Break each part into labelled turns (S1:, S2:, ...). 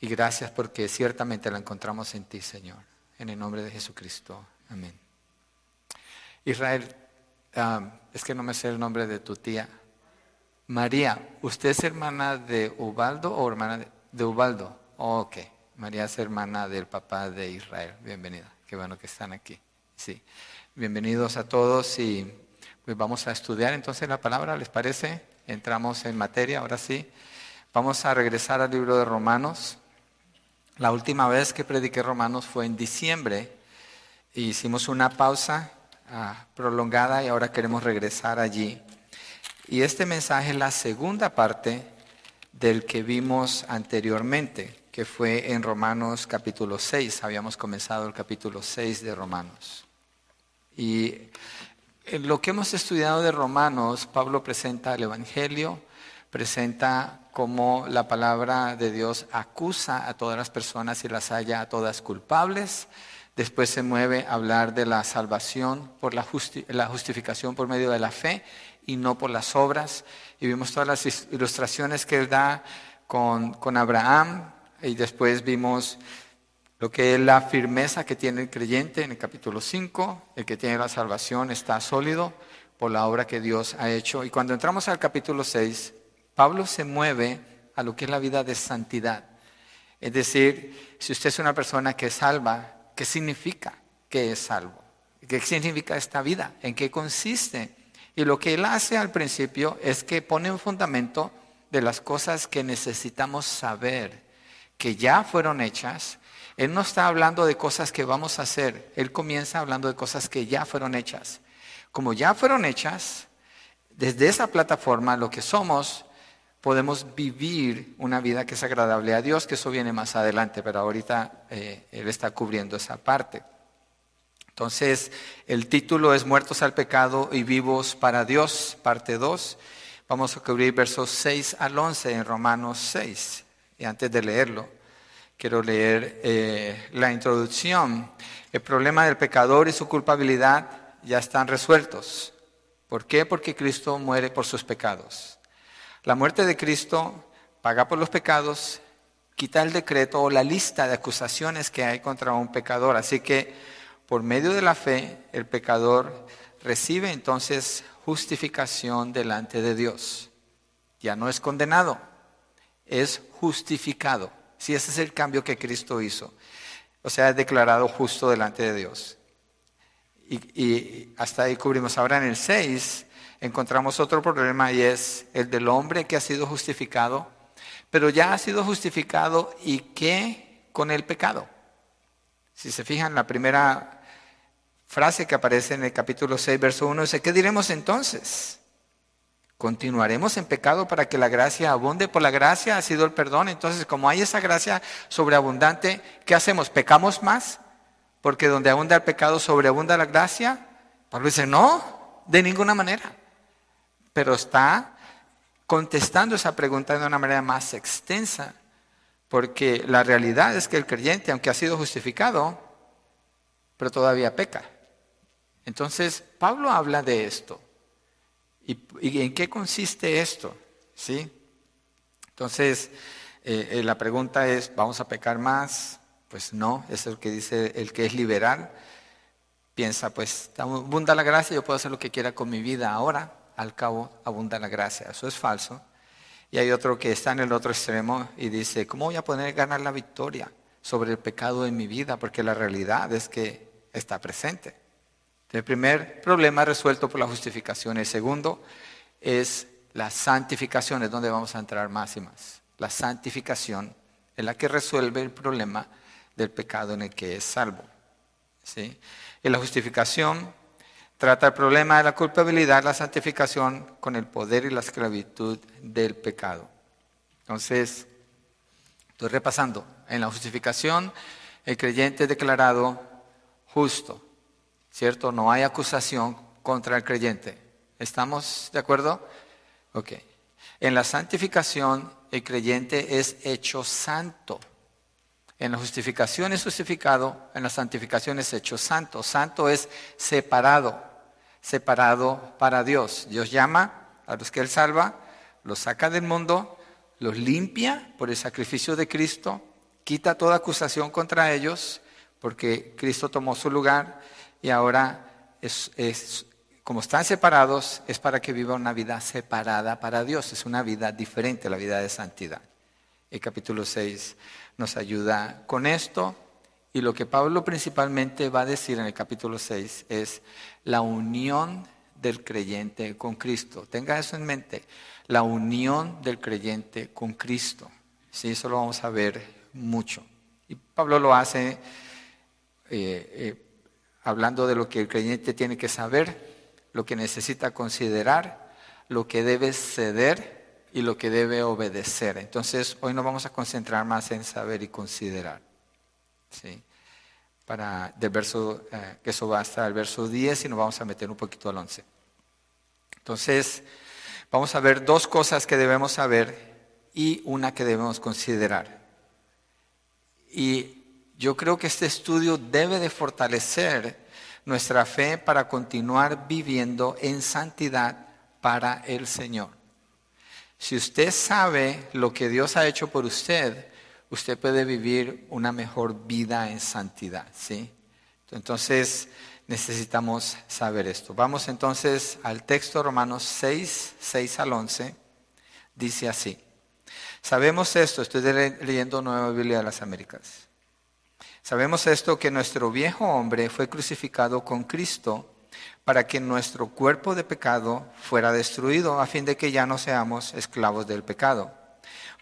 S1: Y gracias porque ciertamente la encontramos en ti, Señor. En el nombre de Jesucristo. Amén. Israel, es que no me sé el nombre de tu tía. María, ¿usted es hermana de Ubaldo o hermana de, Ubaldo? ok, María es hermana del papá de Israel. Bienvenida, qué bueno que están aquí. Sí, bienvenidos a todos y pues vamos a estudiar entonces la palabra, ¿les parece? Entramos en materia, ahora sí. Vamos a regresar al libro de Romanos. La última vez que prediqué Romanos fue en diciembre. Hicimos una pausa ah, prolongada y ahora queremos regresar allí. Y este mensaje es la segunda parte del que vimos anteriormente, que fue en Romanos capítulo 6. Habíamos comenzado el capítulo 6 de Romanos. Y en lo que hemos estudiado de Romanos, Pablo presenta el Evangelio, presenta cómo la palabra de Dios acusa a todas las personas y las halla a todas culpables. Después se mueve a hablar de la salvación por la, justificación por medio de la fe y no por las obras. Y vimos todas las ilustraciones que él da con, con Abraham y después vimos lo que es la firmeza que tiene el creyente en el capítulo 5, el que tiene la salvación está sólido por la obra que Dios ha hecho. Y cuando entramos al capítulo 6, Pablo se mueve a lo que es la vida de santidad. Es decir, si usted es una persona que es salva, ¿qué significa que es salvo? ¿Qué significa esta vida? ¿En qué consiste? Y lo que él hace al principio es que pone un fundamento de las cosas que necesitamos saber, que ya fueron hechas. Él no está hablando de cosas que vamos a hacer, él comienza hablando de cosas que ya fueron hechas. Como ya fueron hechas, desde esa plataforma lo que somos, podemos vivir una vida que es agradable a Dios, que eso viene más adelante, pero ahorita eh, Él está cubriendo esa parte. Entonces, el título es Muertos al pecado y vivos para Dios, parte 2. Vamos a cubrir versos 6 al 11 en Romanos 6. Y antes de leerlo, quiero leer eh, la introducción. El problema del pecador y su culpabilidad ya están resueltos. ¿Por qué? Porque Cristo muere por sus pecados. La muerte de Cristo paga por los pecados, quita el decreto o la lista de acusaciones que hay contra un pecador. Así que por medio de la fe, el pecador recibe entonces justificación delante de Dios. Ya no es condenado, es justificado. Si ese es el cambio que Cristo hizo. O sea, es declarado justo delante de Dios. Y, hasta ahí cubrimos. Ahora en el 6 encontramos otro problema y es el del hombre que ha sido justificado, pero ya ha sido justificado y qué con el pecado. Si se fijan, la primera frase que aparece en el capítulo 6, verso 1, dice, ¿qué diremos entonces? ¿Continuaremos en pecado para que la gracia abunde? Por la gracia ha sido el perdón. Entonces, como hay esa gracia sobreabundante, ¿qué hacemos? ¿Pecamos más? Porque donde abunda el pecado, sobreabunda la gracia. Pablo dice, no, de ninguna manera. Pero está contestando esa pregunta de una manera más extensa. Porque la realidad es que el creyente, aunque ha sido justificado, pero todavía peca. Entonces, Pablo habla de esto. ¿Y, en qué consiste esto? ¿Sí? Entonces, eh, eh, la pregunta es, ¿vamos a pecar más? Pues no, es lo que dice el que es liberal. Piensa, pues, abunda la gracia, yo puedo hacer lo que quiera con mi vida ahora, al cabo abunda la gracia. Eso es falso. Y hay otro que está en el otro extremo y dice, ¿cómo voy a poder ganar la victoria sobre el pecado en mi vida? Porque la realidad es que está presente. El primer problema resuelto por la justificación. El segundo es la santificación, es donde vamos a entrar más y más. La santificación es la que resuelve el problema del pecado en el que es salvo. ¿sí? Y la justificación trata el problema de la culpabilidad, la santificación con el poder y la esclavitud del pecado. Entonces, estoy repasando. En la justificación, el creyente es declarado justo. ¿cierto? No hay acusación contra el creyente. ¿Estamos de acuerdo? Ok. En la santificación, el creyente es hecho santo. En la justificación es justificado, en la santificación es hecho santo. Santo es separado, separado para Dios. Dios llama a los que Él salva, los saca del mundo, los limpia por el sacrificio de Cristo quita toda acusación contra ellos, porque Cristo tomó su lugar y ahora es, como están separados, es para que viva una vida separada para Dios, es una vida diferente, la vida de santidad. El capítulo 6 nos ayuda con esto y lo que Pablo principalmente va a decir en el capítulo 6 es la unión del creyente con Cristo. Tenga eso en mente, la unión del creyente con Cristo. Sí, eso lo vamos a ver mucho. Y Pablo lo hace eh, eh, hablando de lo que el creyente tiene que saber, lo que necesita considerar, lo que debe ceder y lo que debe obedecer. Entonces, hoy nos vamos a concentrar más en saber y considerar. ¿Sí? Para del verso, eh, que eso va hasta el verso 10 y nos vamos a meter un poquito al 11. Entonces, vamos a ver dos cosas que debemos saber y una que debemos considerar. Y yo creo que este estudio debe de fortalecer nuestra fe para continuar viviendo en santidad para el Señor. Si usted sabe lo que Dios ha hecho por usted, usted puede vivir una mejor vida en santidad, ¿sí? Entonces necesitamos saber esto. Vamos entonces al texto Romanos 6, 6 al 11. Dice así. Sabemos esto, estoy leyendo Nueva Biblia de las Américas. Sabemos esto que nuestro viejo hombre fue crucificado con Cristo para que nuestro cuerpo de pecado fuera destruido a fin de que ya no seamos esclavos del pecado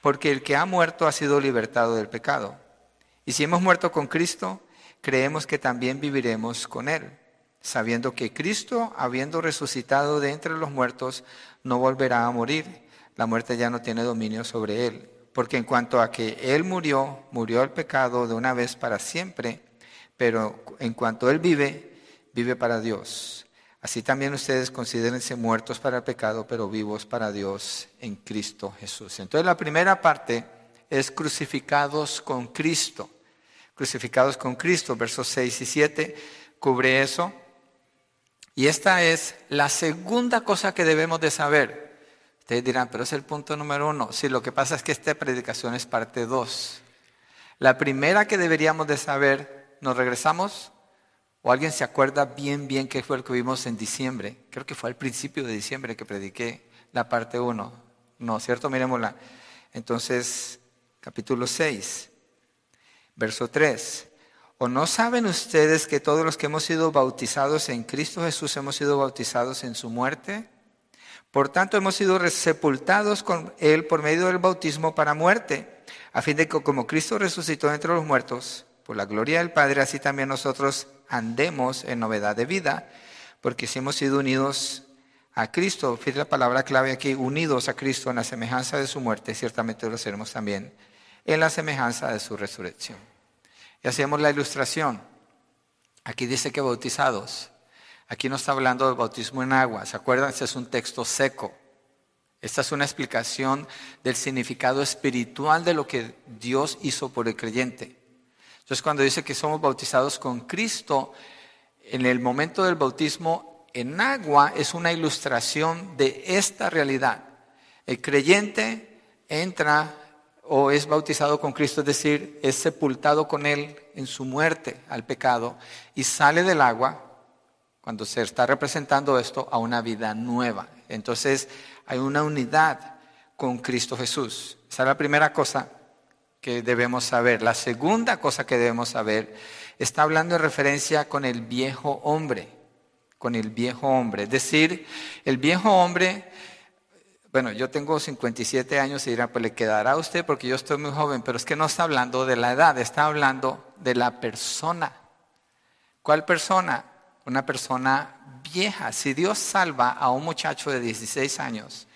S1: porque el que ha muerto ha sido libertado del pecado. Y si hemos muerto con Cristo, creemos que también viviremos con Él, sabiendo que Cristo, habiendo resucitado de entre los muertos, no volverá a morir. La muerte ya no tiene dominio sobre Él. Porque en cuanto a que Él murió, murió el pecado de una vez para siempre, pero en cuanto Él vive, vive para Dios. Así también ustedes considérense muertos para el pecado, pero vivos para Dios en Cristo Jesús. Entonces la primera parte es crucificados con Cristo. Crucificados con Cristo, versos 6 y 7, cubre eso. Y esta es la segunda cosa que debemos de saber. Ustedes dirán, pero es el punto número uno. Sí, lo que pasa es que esta predicación es parte dos. La primera que deberíamos de saber, ¿nos regresamos? ¿O alguien se acuerda bien, bien qué fue lo que vimos en diciembre? Creo que fue al principio de diciembre que prediqué la parte 1. No, ¿cierto? Miremosla. Entonces, capítulo 6, verso 3. ¿O no saben ustedes que todos los que hemos sido bautizados en Cristo Jesús hemos sido bautizados en su muerte? Por tanto, hemos sido sepultados con Él por medio del bautismo para muerte, a fin de que como Cristo resucitó entre los muertos, por la gloria del Padre, así también nosotros andemos en novedad de vida, porque si hemos sido unidos a Cristo, fíjate la palabra clave aquí, unidos a Cristo en la semejanza de su muerte, ciertamente lo seremos también en la semejanza de su resurrección. Y hacemos la ilustración. Aquí dice que bautizados. Aquí no está hablando del bautismo en agua. ¿Se acuerdan? Este es un texto seco. Esta es una explicación del significado espiritual de lo que Dios hizo por el creyente. Entonces cuando dice que somos bautizados con Cristo, en el momento del bautismo en agua es una ilustración de esta realidad. El creyente entra o es bautizado con Cristo, es decir, es sepultado con Él en su muerte al pecado y sale del agua, cuando se está representando esto, a una vida nueva. Entonces hay una unidad con Cristo Jesús. Esa es la primera cosa que debemos saber. La segunda cosa que debemos saber está hablando en referencia con el viejo hombre, con el viejo hombre. Es decir, el viejo hombre, bueno, yo tengo 57 años y dirán, pues le quedará a usted porque yo estoy muy joven, pero es que no está hablando de la edad, está hablando de la persona. ¿Cuál persona? Una persona vieja. Si Dios salva a un muchacho de 16 años,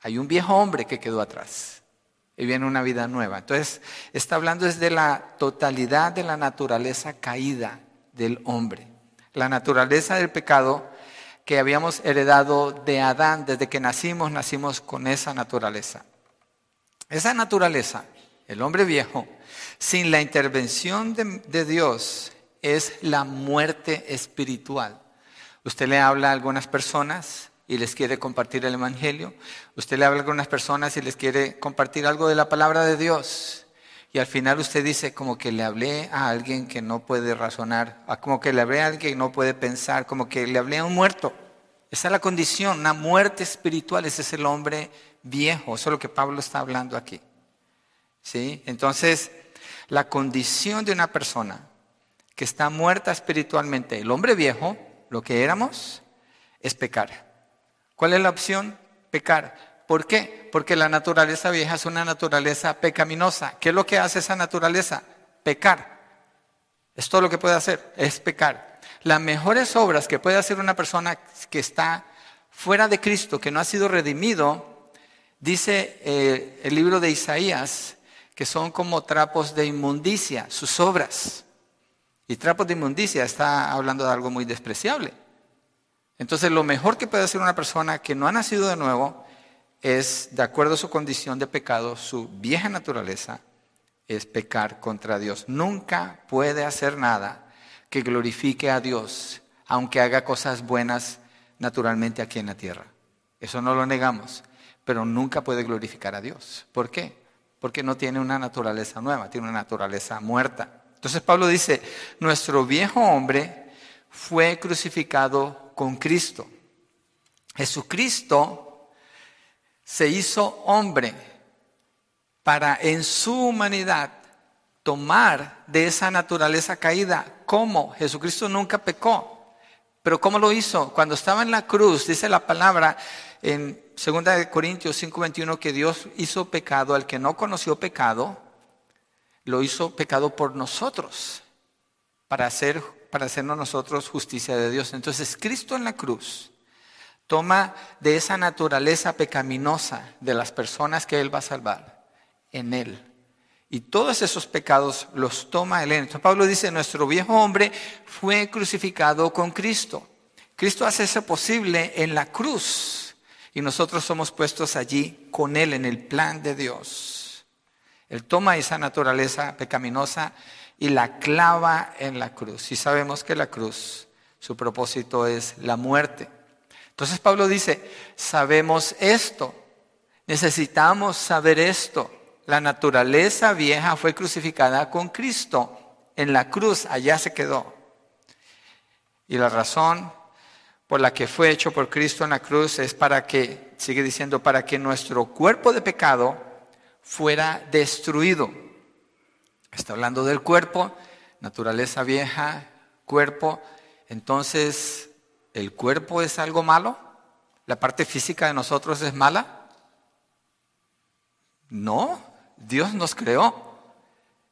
S1: hay un viejo hombre que quedó atrás y viene una vida nueva. Entonces, está hablando desde la totalidad de la naturaleza caída del hombre. La naturaleza del pecado que habíamos heredado de Adán desde que nacimos, nacimos con esa naturaleza. Esa naturaleza, el hombre viejo, sin la intervención de, de Dios, es la muerte espiritual. Usted le habla a algunas personas y les quiere compartir el Evangelio. Usted le habla con unas personas y les quiere compartir algo de la palabra de Dios. y al final usted dice como que le hablé a alguien que no puede razonar, como que le hablé a alguien que no puede pensar, como que le hablé a un muerto. Esa es la condición, una muerte espiritual, ese es el hombre viejo, eso es lo que Pablo está hablando aquí. ¿Sí? Entonces, la condición de una persona que está muerta espiritualmente, el hombre viejo, lo que éramos, es pecar. ¿Cuál es la opción? Pecar. ¿Por qué? Porque la naturaleza vieja es una naturaleza pecaminosa. ¿Qué es lo que hace esa naturaleza? Pecar. Es todo lo que puede hacer, es pecar. Las mejores obras que puede hacer una persona que está fuera de Cristo, que no ha sido redimido, dice eh, el libro de Isaías, que son como trapos de inmundicia, sus obras. Y trapos de inmundicia está hablando de algo muy despreciable. Entonces, lo mejor que puede hacer una persona que no ha nacido de nuevo es, de acuerdo a su condición de pecado, su vieja naturaleza, es pecar contra Dios. Nunca puede hacer nada que glorifique a Dios, aunque haga cosas buenas naturalmente aquí en la tierra. Eso no lo negamos, pero nunca puede glorificar a Dios. ¿Por qué? Porque no tiene una naturaleza nueva, tiene una naturaleza muerta. Entonces Pablo dice, nuestro viejo hombre fue crucificado con Cristo. Jesucristo se hizo hombre para en su humanidad tomar de esa naturaleza caída. ¿Cómo? Jesucristo nunca pecó. Pero ¿cómo lo hizo? Cuando estaba en la cruz, dice la palabra en 2 Corintios 5:21 que Dios hizo pecado al que no conoció pecado, lo hizo pecado por nosotros, para, hacer, para hacernos nosotros justicia de Dios. Entonces Cristo en la cruz toma de esa naturaleza pecaminosa de las personas que Él va a salvar en Él. Y todos esos pecados los toma Él. Entonces Pablo dice, nuestro viejo hombre fue crucificado con Cristo. Cristo hace eso posible en la cruz. Y nosotros somos puestos allí con Él en el plan de Dios. Él toma esa naturaleza pecaminosa y la clava en la cruz. Y sabemos que la cruz, su propósito es la muerte. Entonces Pablo dice, sabemos esto, necesitamos saber esto. La naturaleza vieja fue crucificada con Cristo en la cruz, allá se quedó. Y la razón por la que fue hecho por Cristo en la cruz es para que, sigue diciendo, para que nuestro cuerpo de pecado fuera destruido. Está hablando del cuerpo, naturaleza vieja, cuerpo. Entonces, ¿El cuerpo es algo malo? ¿La parte física de nosotros es mala? No, Dios nos creó.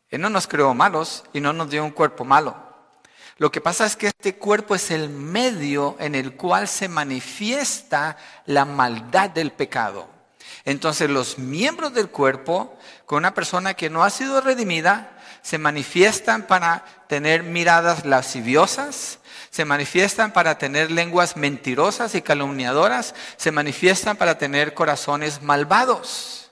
S1: Él no nos creó malos y no nos dio un cuerpo malo. Lo que pasa es que este cuerpo es el medio en el cual se manifiesta la maldad del pecado. Entonces los miembros del cuerpo, con una persona que no ha sido redimida, se manifiestan para tener miradas lasciviosas, se manifiestan para tener lenguas mentirosas y calumniadoras, se manifiestan para tener corazones malvados.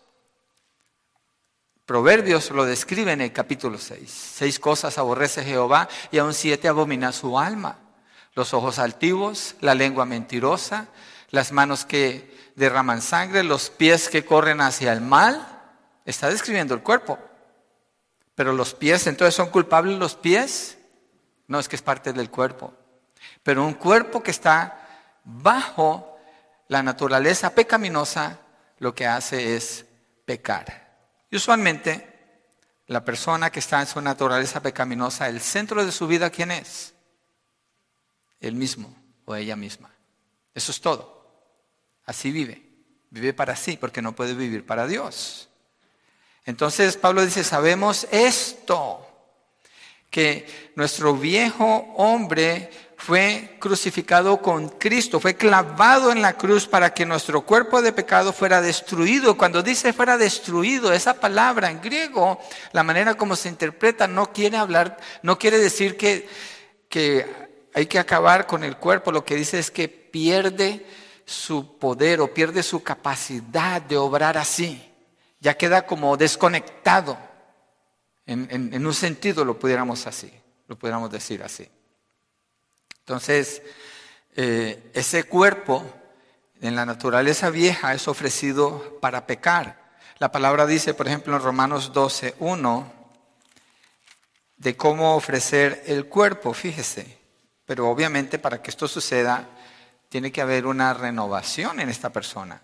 S1: Proverbios lo describe en el capítulo 6. Seis cosas aborrece Jehová y aún siete abomina su alma. Los ojos altivos, la lengua mentirosa, las manos que derraman sangre, los pies que corren hacia el mal. Está describiendo el cuerpo. Pero los pies, entonces son culpables los pies. No, es que es parte del cuerpo. Pero un cuerpo que está bajo la naturaleza pecaminosa, lo que hace es pecar. Y usualmente, la persona que está en su naturaleza pecaminosa, el centro de su vida, ¿quién es? Él mismo o ella misma. Eso es todo. Así vive. Vive para sí porque no puede vivir para Dios. Entonces Pablo dice, sabemos esto, que nuestro viejo hombre fue crucificado con Cristo, fue clavado en la cruz para que nuestro cuerpo de pecado fuera destruido. Cuando dice fuera destruido, esa palabra en griego, la manera como se interpreta, no quiere hablar, no quiere decir que, que hay que acabar con el cuerpo, lo que dice es que pierde su poder o pierde su capacidad de obrar así. Ya queda como desconectado. En, en un sentido lo pudiéramos así, lo pudiéramos decir así. Entonces, eh, ese cuerpo en la naturaleza vieja es ofrecido para pecar. La palabra dice, por ejemplo, en Romanos 12, 1, de cómo ofrecer el cuerpo, fíjese. Pero obviamente para que esto suceda, tiene que haber una renovación en esta persona.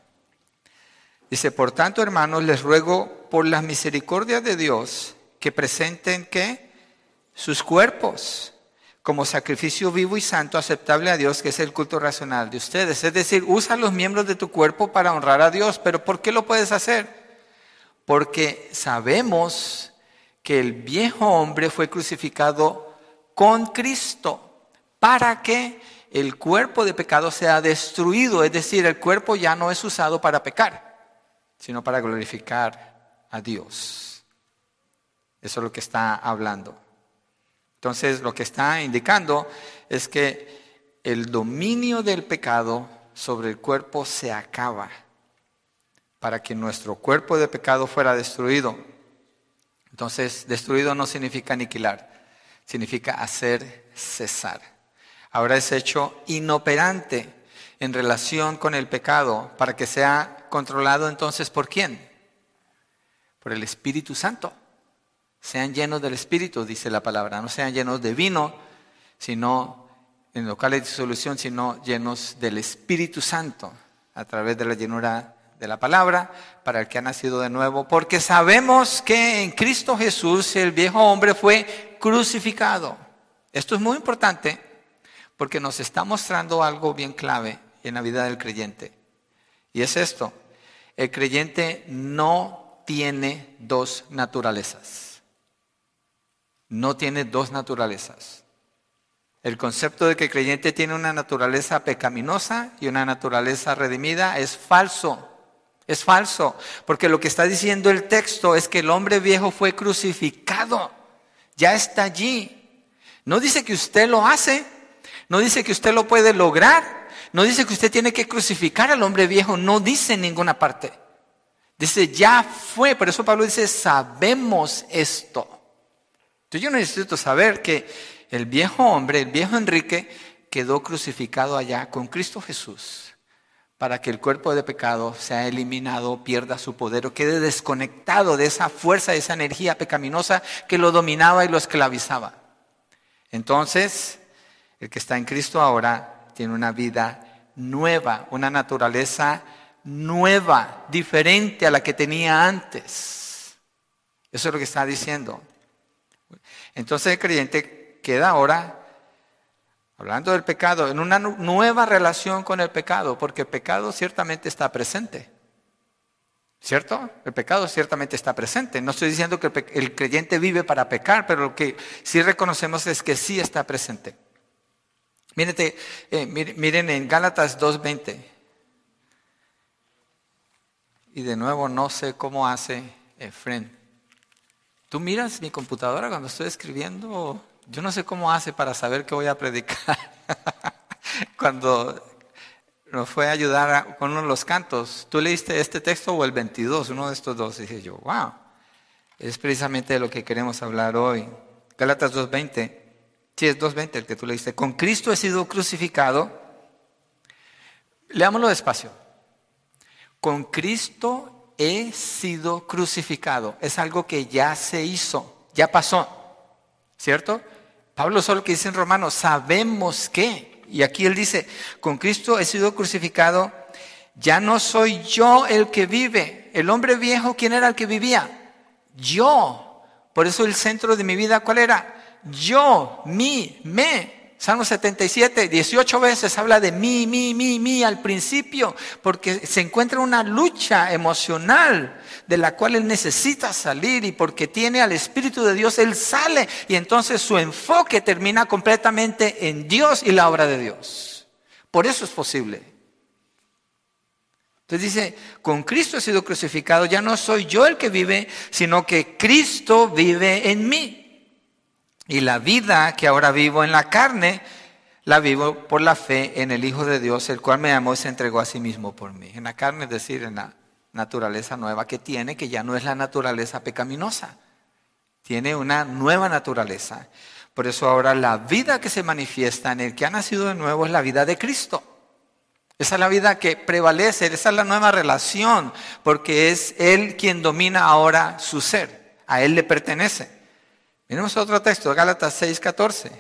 S1: Dice, por tanto, hermanos, les ruego por las misericordias de Dios que presenten que sus cuerpos como sacrificio vivo y santo aceptable a Dios, que es el culto racional de ustedes. Es decir, usa los miembros de tu cuerpo para honrar a Dios. Pero ¿por qué lo puedes hacer? Porque sabemos que el viejo hombre fue crucificado con Cristo para que el cuerpo de pecado sea destruido. Es decir, el cuerpo ya no es usado para pecar sino para glorificar a Dios. Eso es lo que está hablando. Entonces, lo que está indicando es que el dominio del pecado sobre el cuerpo se acaba para que nuestro cuerpo de pecado fuera destruido. Entonces, destruido no significa aniquilar, significa hacer cesar. Ahora es hecho inoperante en relación con el pecado para que sea controlado entonces por quién? Por el Espíritu Santo. Sean llenos del Espíritu, dice la palabra. No sean llenos de vino, sino en locales de disolución, sino llenos del Espíritu Santo a través de la llenura de la palabra para el que ha nacido de nuevo, porque sabemos que en Cristo Jesús el viejo hombre fue crucificado. Esto es muy importante porque nos está mostrando algo bien clave en la vida del creyente. Y es esto, el creyente no tiene dos naturalezas. No tiene dos naturalezas. El concepto de que el creyente tiene una naturaleza pecaminosa y una naturaleza redimida es falso. Es falso, porque lo que está diciendo el texto es que el hombre viejo fue crucificado. Ya está allí. No dice que usted lo hace, no dice que usted lo puede lograr, no dice que usted tiene que crucificar al hombre viejo, no dice en ninguna parte. Dice, ya fue, por eso Pablo dice, sabemos esto. Entonces yo necesito saber que el viejo hombre, el viejo Enrique, quedó crucificado allá con Cristo Jesús para que el cuerpo de pecado sea eliminado, pierda su poder o quede desconectado de esa fuerza, de esa energía pecaminosa que lo dominaba y lo esclavizaba. Entonces, el que está en Cristo ahora tiene una vida nueva, una naturaleza nueva, diferente a la que tenía antes. Eso es lo que está diciendo. Entonces el creyente queda ahora, hablando del pecado, en una nueva relación con el pecado, porque el pecado ciertamente está presente. ¿Cierto? El pecado ciertamente está presente. No estoy diciendo que el, creyente vive para pecar, pero lo que sí reconocemos es que sí está presente. Eh, miren en Gálatas 2.20. Y de nuevo no sé cómo hace Efren. ¿Tú miras mi computadora cuando estoy escribiendo? Yo no sé cómo hace para saber qué voy a predicar. cuando nos fue a ayudar con uno de los cantos, ¿tú leíste este texto o el 22? Uno de estos dos. Y dije yo, wow, es precisamente de lo que queremos hablar hoy. Gálatas 2.20. Sí, es 2.20 el que tú leíste. Con Cristo he sido crucificado. Leámoslo despacio. Con Cristo he sido crucificado. Es algo que ya se hizo, ya pasó. ¿Cierto? Pablo solo que dice en Romanos, sabemos que. Y aquí él dice, con Cristo he sido crucificado. Ya no soy yo el que vive. El hombre viejo, ¿quién era el que vivía? Yo. Por eso el centro de mi vida, ¿cuál era? Yo, mi, me. Salmo 77, 18 veces habla de mí, mí, mí, mí al principio, porque se encuentra una lucha emocional de la cual él necesita salir y porque tiene al Espíritu de Dios, él sale y entonces su enfoque termina completamente en Dios y la obra de Dios. Por eso es posible. Entonces dice, con Cristo he sido crucificado, ya no soy yo el que vive, sino que Cristo vive en mí. Y la vida que ahora vivo en la carne, la vivo por la fe en el Hijo de Dios, el cual me amó y se entregó a sí mismo por mí. En la carne, es decir, en la naturaleza nueva que tiene, que ya no es la naturaleza pecaminosa. Tiene una nueva naturaleza. Por eso ahora la vida que se manifiesta en el que ha nacido de nuevo es la vida de Cristo. Esa es la vida que prevalece, esa es la nueva relación, porque es Él quien domina ahora su ser, a Él le pertenece. Miremos otro texto, Gálatas 6, 14.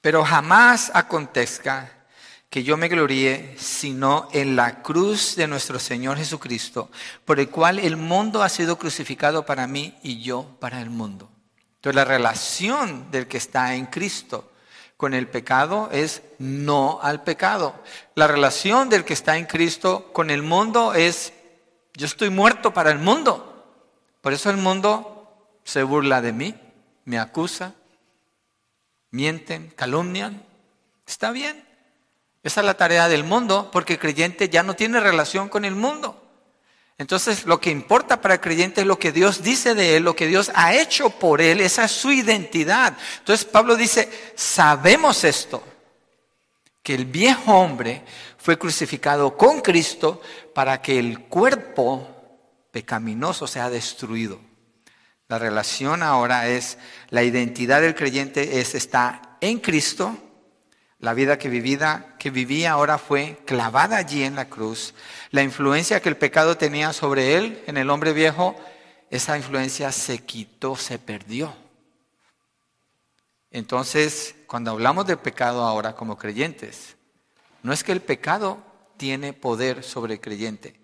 S1: Pero jamás acontezca que yo me gloríe sino en la cruz de nuestro Señor Jesucristo, por el cual el mundo ha sido crucificado para mí y yo para el mundo. Entonces la relación del que está en Cristo con el pecado es no al pecado. La relación del que está en Cristo con el mundo es yo estoy muerto para el mundo. Por eso el mundo se burla de mí, me acusa, mienten, calumnian. Está bien. Esa es la tarea del mundo, porque el creyente ya no tiene relación con el mundo. Entonces, lo que importa para el creyente es lo que Dios dice de él, lo que Dios ha hecho por él, esa es su identidad. Entonces, Pablo dice, sabemos esto, que el viejo hombre fue crucificado con Cristo para que el cuerpo pecaminoso sea destruido. La relación ahora es, la identidad del creyente es, está en Cristo, la vida que, vivida, que vivía ahora fue clavada allí en la cruz. La influencia que el pecado tenía sobre él, en el hombre viejo, esa influencia se quitó, se perdió. Entonces, cuando hablamos del pecado ahora como creyentes, no es que el pecado tiene poder sobre el creyente.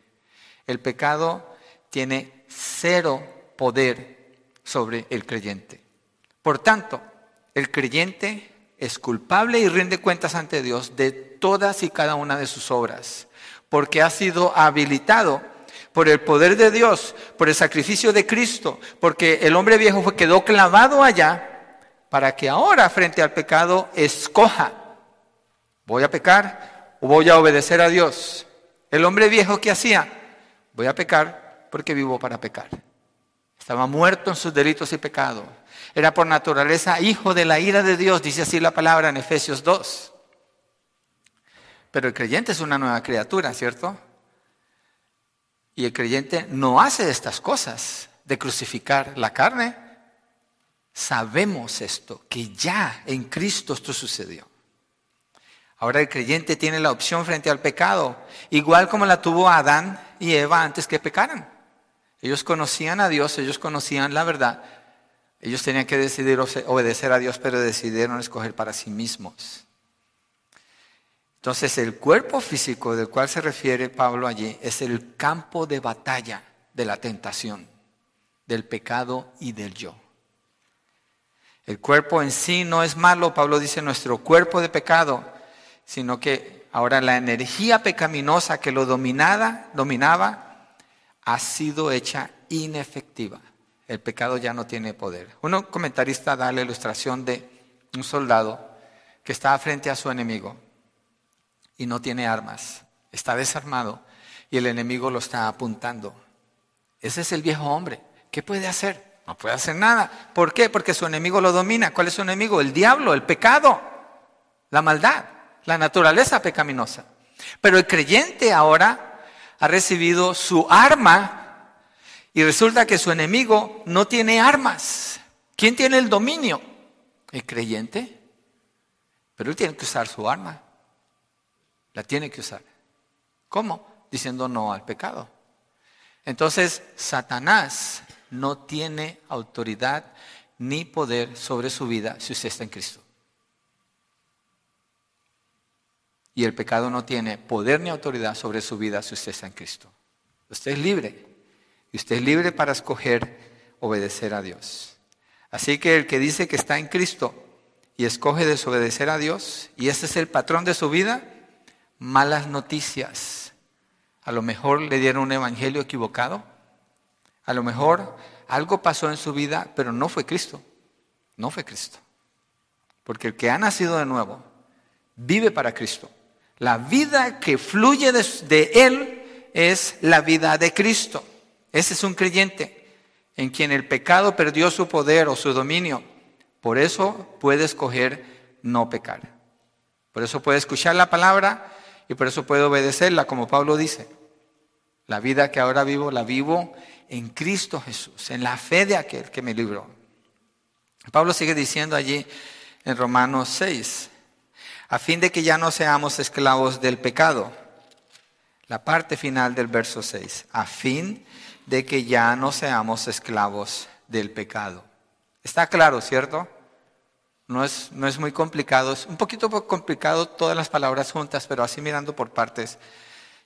S1: El pecado tiene cero poder sobre el creyente. Por tanto, el creyente es culpable y rinde cuentas ante Dios de todas y cada una de sus obras, porque ha sido habilitado por el poder de Dios, por el sacrificio de Cristo, porque el hombre viejo quedó clavado allá para que ahora frente al pecado escoja, voy a pecar o voy a obedecer a Dios. El hombre viejo que hacía, voy a pecar porque vivo para pecar. Estaba muerto en sus delitos y pecados. Era por naturaleza hijo de la ira de Dios, dice así la palabra en Efesios 2. Pero el creyente es una nueva criatura, ¿cierto? Y el creyente no hace estas cosas de crucificar la carne. Sabemos esto, que ya en Cristo esto sucedió. Ahora el creyente tiene la opción frente al pecado, igual como la tuvo Adán y Eva antes que pecaran. Ellos conocían a Dios, ellos conocían la verdad, ellos tenían que decidir obedecer a Dios, pero decidieron escoger para sí mismos. Entonces el cuerpo físico del cual se refiere Pablo allí es el campo de batalla de la tentación, del pecado y del yo. El cuerpo en sí no es malo, Pablo dice, nuestro cuerpo de pecado, sino que ahora la energía pecaminosa que lo dominaba, ha sido hecha inefectiva el pecado ya no tiene poder. Un comentarista da la ilustración de un soldado que está frente a su enemigo y no tiene armas, está desarmado y el enemigo lo está apuntando. Ese es el viejo hombre. ¿Qué puede hacer? No puede hacer nada. ¿Por qué? Porque su enemigo lo domina. ¿Cuál es su enemigo? El diablo, el pecado, la maldad, la naturaleza pecaminosa. Pero el creyente ahora ha recibido su arma y resulta que su enemigo no tiene armas. ¿Quién tiene el dominio? El creyente. Pero él tiene que usar su arma. La tiene que usar. ¿Cómo? Diciendo no al pecado. Entonces, Satanás no tiene autoridad ni poder sobre su vida si usted está en Cristo. Y el pecado no tiene poder ni autoridad sobre su vida si usted está en Cristo. Usted es libre. Y usted es libre para escoger obedecer a Dios. Así que el que dice que está en Cristo y escoge desobedecer a Dios, y ese es el patrón de su vida, malas noticias. A lo mejor le dieron un evangelio equivocado. A lo mejor algo pasó en su vida, pero no fue Cristo. No fue Cristo. Porque el que ha nacido de nuevo vive para Cristo. La vida que fluye de, Él es la vida de Cristo. Ese es un creyente en quien el pecado perdió su poder o su dominio. Por eso puede escoger no pecar. Por eso puede escuchar la palabra y por eso puede obedecerla, como Pablo dice. La vida que ahora vivo, la vivo en Cristo Jesús, en la fe de aquel que me libró. Pablo sigue diciendo allí en Romanos 6, a fin de que ya no seamos esclavos del pecado. La parte final del verso 6, a fin de que ya no seamos esclavos del pecado. Está claro, ¿cierto? No es, no es muy complicado, es un poquito complicado todas las palabras juntas, pero así mirando por partes,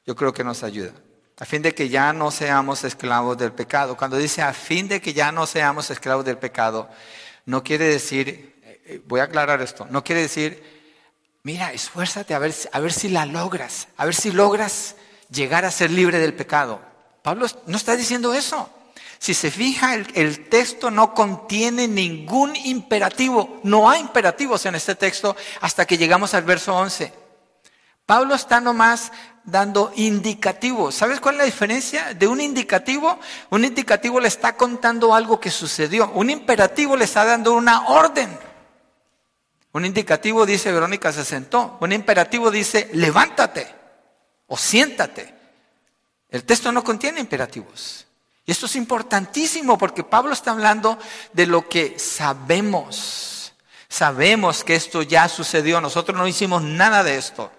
S1: yo creo que nos ayuda. A fin de que ya no seamos esclavos del pecado. Cuando dice a fin de que ya no seamos esclavos del pecado, no quiere decir, eh, eh, voy a aclarar esto, no quiere decir, mira, esfuérzate a ver, a ver si la logras, a ver si logras llegar a ser libre del pecado. Pablo no está diciendo eso. Si se fija, el, texto no contiene ningún imperativo. No hay imperativos en este texto hasta que llegamos al verso 11. Pablo está nomás dando indicativos. ¿Sabes cuál es la diferencia de un indicativo? Un indicativo le está contando algo que sucedió. Un imperativo le está dando una orden. Un indicativo dice, Verónica se sentó. Un imperativo dice, levántate o siéntate. El texto no contiene imperativos. Y esto es importantísimo porque Pablo está hablando de lo que sabemos. Sabemos que esto ya sucedió. Nosotros no hicimos nada de esto.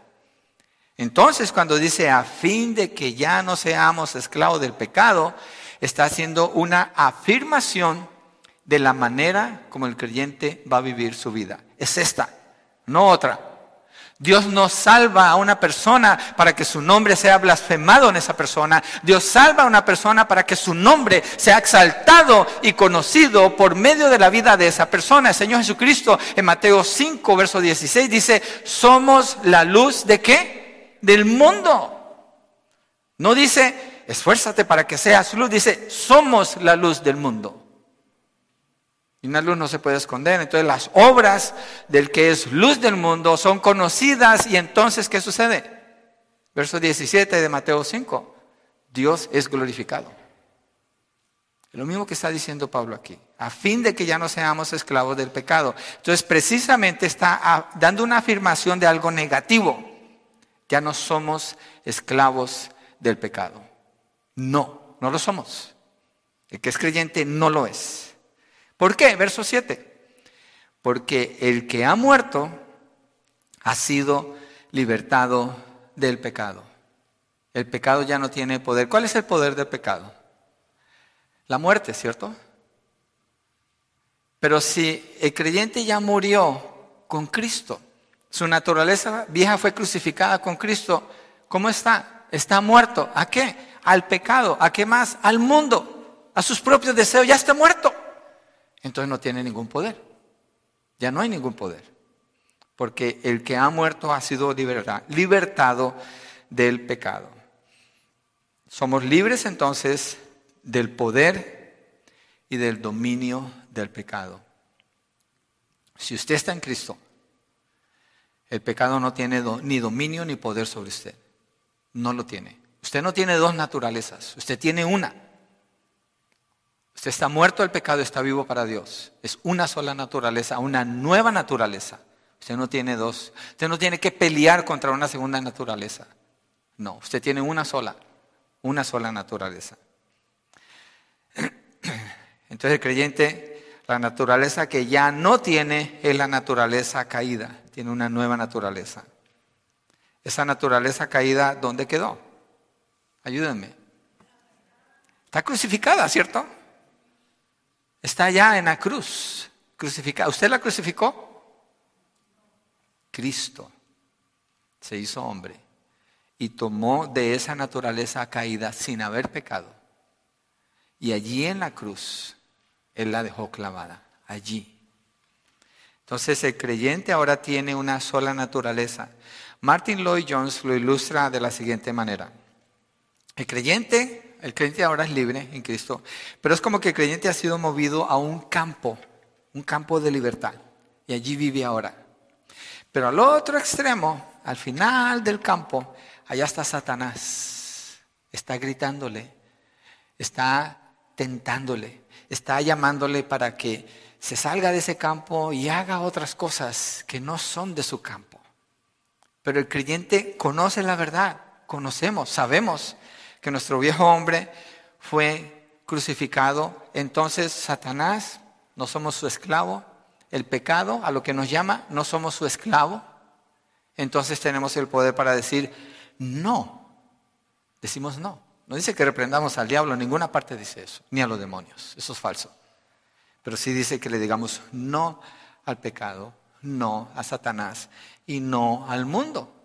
S1: Entonces cuando dice a fin de que ya no seamos esclavos del pecado, está haciendo una afirmación de la manera como el creyente va a vivir su vida. Es esta, no otra. Dios no salva a una persona para que su nombre sea blasfemado en esa persona. Dios salva a una persona para que su nombre sea exaltado y conocido por medio de la vida de esa persona. El Señor Jesucristo en Mateo 5, verso 16 dice, somos la luz de qué? Del mundo. No dice, esfuérzate para que seas luz, dice, somos la luz del mundo. Y una luz no se puede esconder. Entonces las obras del que es luz del mundo son conocidas y entonces ¿qué sucede? Verso 17 de Mateo 5. Dios es glorificado. Lo mismo que está diciendo Pablo aquí, a fin de que ya no seamos esclavos del pecado. Entonces precisamente está dando una afirmación de algo negativo. Ya no somos esclavos del pecado. No, no lo somos. El que es creyente no lo es. ¿Por qué? Verso 7. Porque el que ha muerto ha sido libertado del pecado. El pecado ya no tiene poder. ¿Cuál es el poder del pecado? La muerte, ¿cierto? Pero si el creyente ya murió con Cristo, su naturaleza vieja fue crucificada con Cristo, ¿cómo está? Está muerto. ¿A qué? Al pecado. ¿A qué más? Al mundo. A sus propios deseos. Ya está muerto entonces no tiene ningún poder. Ya no hay ningún poder. Porque el que ha muerto ha sido libertado del pecado. Somos libres entonces del poder y del dominio del pecado. Si usted está en Cristo, el pecado no tiene ni dominio ni poder sobre usted. No lo tiene. Usted no tiene dos naturalezas, usted tiene una. Usted está muerto del pecado, está vivo para Dios. Es una sola naturaleza, una nueva naturaleza. Usted no tiene dos. Usted no tiene que pelear contra una segunda naturaleza. No, usted tiene una sola, una sola naturaleza. Entonces el creyente, la naturaleza que ya no tiene es la naturaleza caída, tiene una nueva naturaleza. Esa naturaleza caída, ¿dónde quedó? Ayúdenme. Está crucificada, ¿cierto? Está allá en la cruz, crucificada. ¿Usted la crucificó? Cristo se hizo hombre y tomó de esa naturaleza caída sin haber pecado. Y allí en la cruz, Él la dejó clavada, allí. Entonces el creyente ahora tiene una sola naturaleza. Martin Lloyd Jones lo ilustra de la siguiente manera. El creyente el creyente ahora es libre en Cristo, pero es como que el creyente ha sido movido a un campo, un campo de libertad, y allí vive ahora. Pero al otro extremo, al final del campo, allá está Satanás, está gritándole, está tentándole, está llamándole para que se salga de ese campo y haga otras cosas que no son de su campo. Pero el creyente conoce la verdad, conocemos, sabemos que nuestro viejo hombre fue crucificado, entonces Satanás, no somos su esclavo, el pecado a lo que nos llama, no somos su esclavo, entonces tenemos el poder para decir no, decimos no. No dice que reprendamos al diablo, ninguna parte dice eso, ni a los demonios, eso es falso. Pero sí dice que le digamos no al pecado, no a Satanás y no al mundo.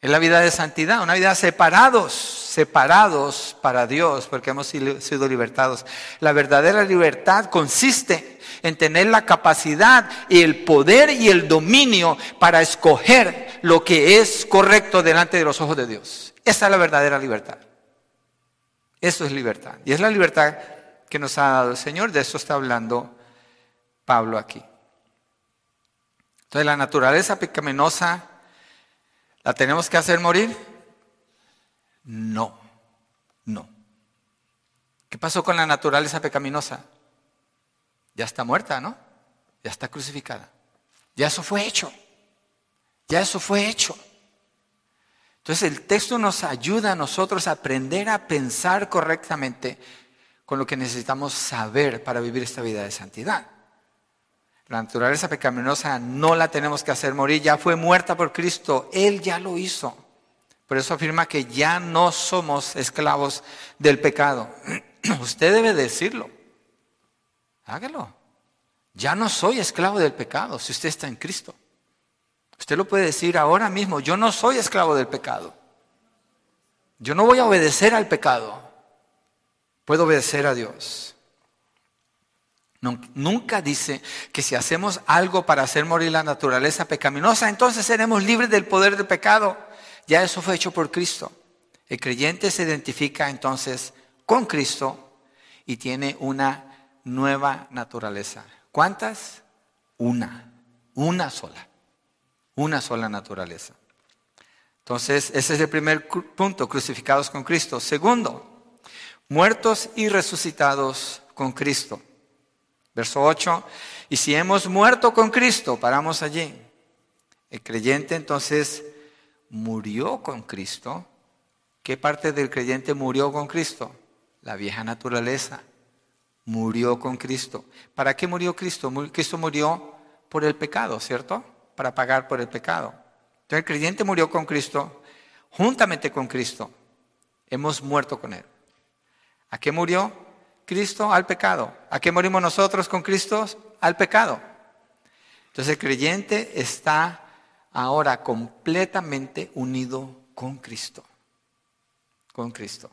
S1: Es la vida de santidad, una vida separados, separados para Dios, porque hemos sido libertados. La verdadera libertad consiste en tener la capacidad y el poder y el dominio para escoger lo que es correcto delante de los ojos de Dios. Esa es la verdadera libertad. Eso es libertad. Y es la libertad que nos ha dado el Señor. De eso está hablando Pablo aquí. Entonces la naturaleza pecaminosa, ¿la tenemos que hacer morir? No, no. ¿Qué pasó con la naturaleza pecaminosa? Ya está muerta, ¿no? Ya está crucificada. Ya eso fue hecho. Ya eso fue hecho. Entonces el texto nos ayuda a nosotros a aprender a pensar correctamente con lo que necesitamos saber para vivir esta vida de santidad. La naturaleza pecaminosa no la tenemos que hacer morir, ya fue muerta por Cristo, Él ya lo hizo. Por eso afirma que ya no somos esclavos del pecado. Usted debe decirlo. Hágalo. Ya no soy esclavo del pecado si usted está en Cristo. Usted lo puede decir ahora mismo, yo no soy esclavo del pecado. Yo no voy a obedecer al pecado. Puedo obedecer a Dios. Nunca dice que si hacemos algo para hacer morir la naturaleza pecaminosa, entonces seremos libres del poder del pecado. Ya eso fue hecho por Cristo. El creyente se identifica entonces con Cristo y tiene una nueva naturaleza. ¿Cuántas? Una, una sola una sola naturaleza. Entonces, ese es el primer punto, crucificados con Cristo. Segundo, muertos y resucitados con Cristo. Verso 8, y si hemos muerto con Cristo, paramos allí. El creyente entonces murió con Cristo. ¿Qué parte del creyente murió con Cristo? La vieja naturaleza. Murió con Cristo. ¿Para qué murió Cristo? Cristo murió por el pecado, ¿cierto? para pagar por el pecado. Entonces el creyente murió con Cristo, juntamente con Cristo. Hemos muerto con Él. ¿A qué murió Cristo? Al pecado. ¿A qué morimos nosotros con Cristo? Al pecado. Entonces el creyente está ahora completamente unido con Cristo. Con Cristo.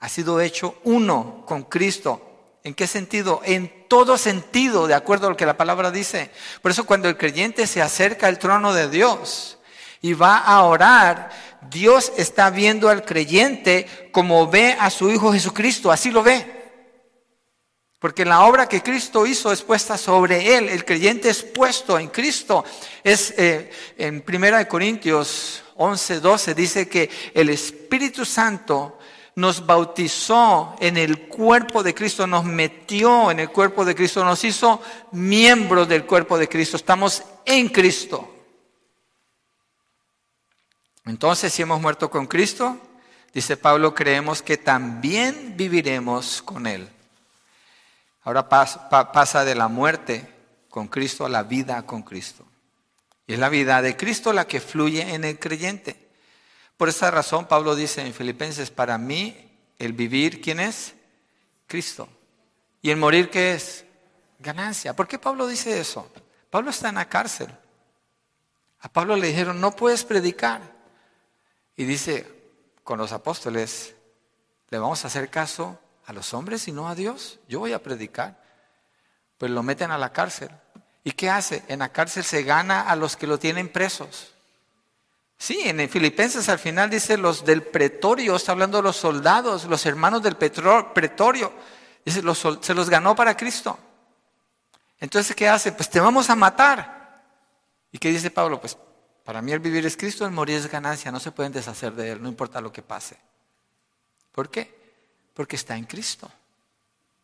S1: Ha sido hecho uno con Cristo. ¿En qué sentido? En todo sentido, de acuerdo a lo que la palabra dice. Por eso cuando el creyente se acerca al trono de Dios y va a orar, Dios está viendo al creyente como ve a su Hijo Jesucristo, así lo ve. Porque la obra que Cristo hizo es puesta sobre él, el creyente es puesto en Cristo. Es eh, en 1 Corintios 11, 12 dice que el Espíritu Santo nos bautizó en el cuerpo de Cristo, nos metió en el cuerpo de Cristo, nos hizo miembros del cuerpo de Cristo. Estamos en Cristo. Entonces, si hemos muerto con Cristo, dice Pablo, creemos que también viviremos con Él. Ahora pasa de la muerte con Cristo a la vida con Cristo. Y es la vida de Cristo la que fluye en el creyente. Por esa razón Pablo dice en Filipenses, para mí el vivir, ¿quién es? Cristo. ¿Y el morir qué es? Ganancia. ¿Por qué Pablo dice eso? Pablo está en la cárcel. A Pablo le dijeron, no puedes predicar. Y dice, con los apóstoles, ¿le vamos a hacer caso a los hombres y no a Dios? Yo voy a predicar. Pues lo meten a la cárcel. ¿Y qué hace? En la cárcel se gana a los que lo tienen presos. Sí, en Filipenses al final dice los del pretorio, está hablando de los soldados, los hermanos del pretorio. Dice, se los ganó para Cristo. Entonces, ¿qué hace? Pues te vamos a matar. ¿Y qué dice Pablo? Pues para mí el vivir es Cristo, el morir es ganancia, no se pueden deshacer de él, no importa lo que pase. ¿Por qué? Porque está en Cristo.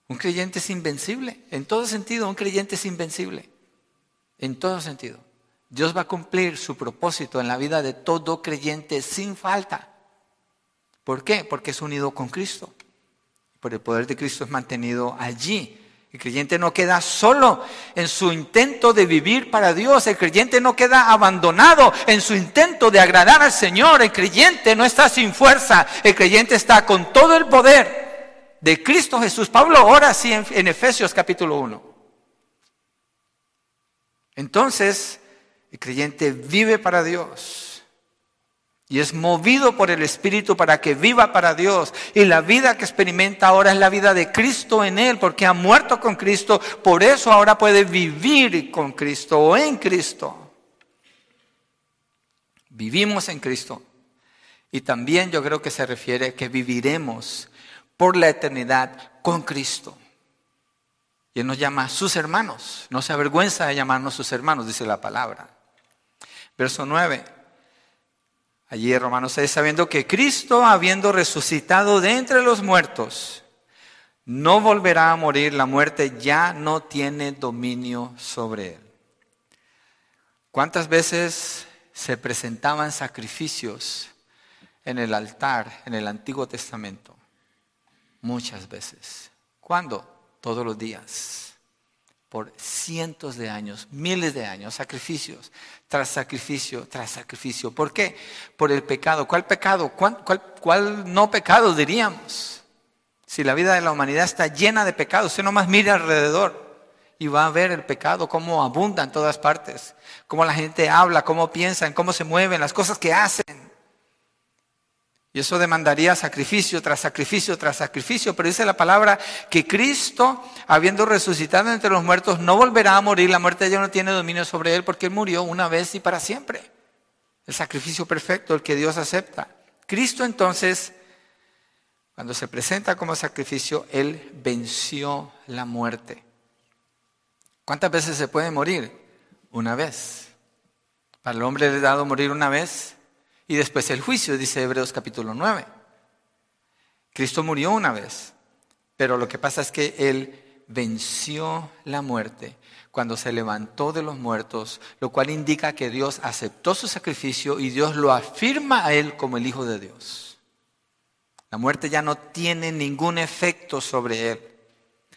S1: Un creyente es invencible, en todo sentido, un creyente es invencible, en todo sentido. Dios va a cumplir su propósito en la vida de todo creyente sin falta. ¿Por qué? Porque es unido con Cristo. Por el poder de Cristo es mantenido allí El creyente no queda solo en su intento de vivir para Dios. El creyente no queda abandonado en su intento de agradar al Señor. El creyente no está sin fuerza. El creyente está con todo el poder de Cristo Jesús. Pablo ora así en, Efesios capítulo 1. Entonces, el creyente vive para Dios y es movido por el Espíritu para que viva para Dios. Y la vida que experimenta ahora es la vida de Cristo en Él, porque ha muerto con Cristo, por eso ahora puede vivir con Cristo o en Cristo. Vivimos en Cristo. Y también yo creo que se refiere que viviremos por la eternidad con Cristo. Y Él nos llama sus hermanos. No se avergüenza de llamarnos sus hermanos, dice la palabra. Verso 9. Allí Romanos 6, sabiendo que Cristo, habiendo resucitado de entre los muertos, no volverá a morir, la muerte ya no tiene dominio sobre él. ¿Cuántas veces se presentaban sacrificios en el altar en el Antiguo Testamento? Muchas veces. ¿Cuándo? Todos los días por cientos de años, miles de años, sacrificios tras sacrificio tras sacrificio. ¿Por qué? Por el pecado. ¿Cuál pecado? ¿Cuál, cuál, no pecado diríamos? Si la vida de la humanidad está llena de pecados, usted nomás mire alrededor y va a ver el pecado, cómo abunda en todas partes, cómo la gente habla, cómo piensan, cómo se mueven, las cosas que hacen. Y eso demandaría sacrificio tras sacrificio tras sacrificio. Pero dice la palabra que Cristo, habiendo resucitado entre los muertos, no volverá a morir. La muerte ya no tiene dominio sobre él porque él murió una vez y para siempre. El sacrificio perfecto, el que Dios acepta. Cristo entonces, cuando se presenta como sacrificio, él venció la muerte. ¿Cuántas veces se puede morir? Una vez. Para el hombre le he dado morir una vez y después el juicio, dice Hebreos capítulo 9. Cristo murió una vez, pero lo que pasa es que Él venció la muerte cuando se levantó de los muertos, lo cual indica que Dios aceptó su sacrificio y Dios lo afirma a Él como el Hijo de Dios. La muerte ya no tiene ningún efecto sobre Él.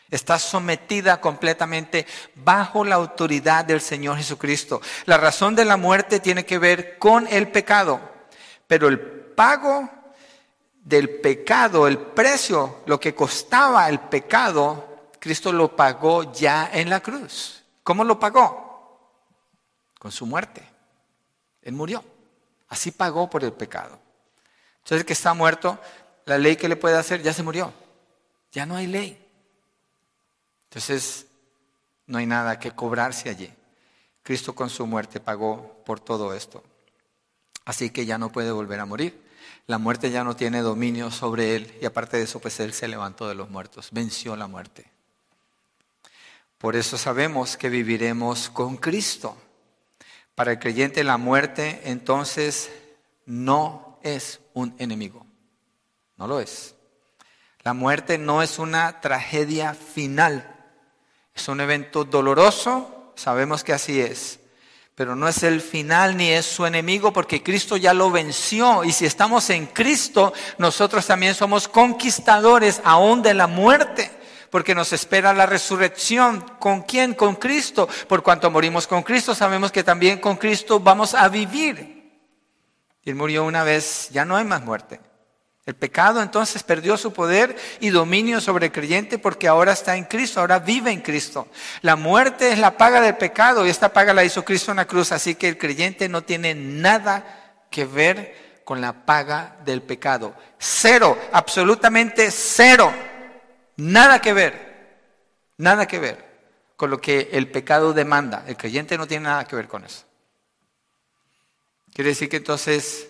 S1: Está sometida completamente bajo la autoridad del Señor Jesucristo. La razón de la muerte tiene que ver con el pecado. Pero el pago del pecado, el precio, lo que costaba el pecado, Cristo lo pagó ya en la cruz. ¿Cómo lo pagó? Con su muerte. Él murió. Así pagó por el pecado. Entonces el que está muerto, la ley que le puede hacer ya se murió. Ya no hay ley. Entonces no hay nada que cobrarse allí. Cristo con su muerte pagó por todo esto. Así que ya no puede volver a morir. La muerte ya no tiene dominio sobre él y aparte de eso, pues él se levantó de los muertos, venció la muerte. Por eso sabemos que viviremos con Cristo. Para el creyente la muerte entonces no es un enemigo. No lo es. La muerte no es una tragedia final. Es un evento doloroso, sabemos que así es pero no es el final ni es su enemigo porque Cristo ya lo venció y si estamos en Cristo, nosotros también somos conquistadores aún de la muerte, porque nos espera la resurrección. ¿Con quién? Con Cristo. Por cuanto morimos con Cristo, sabemos que también con Cristo vamos a vivir. Él murió una vez, ya no hay más muerte. El pecado entonces perdió su poder y dominio sobre el creyente porque ahora está en Cristo, ahora vive en Cristo. La muerte es la paga del pecado y esta paga la hizo Cristo en la cruz, así que el creyente no tiene nada que ver con la paga del pecado. Cero, absolutamente cero. Nada que ver, nada que ver con lo que el pecado demanda. El creyente no tiene nada que ver con eso. Quiere decir que entonces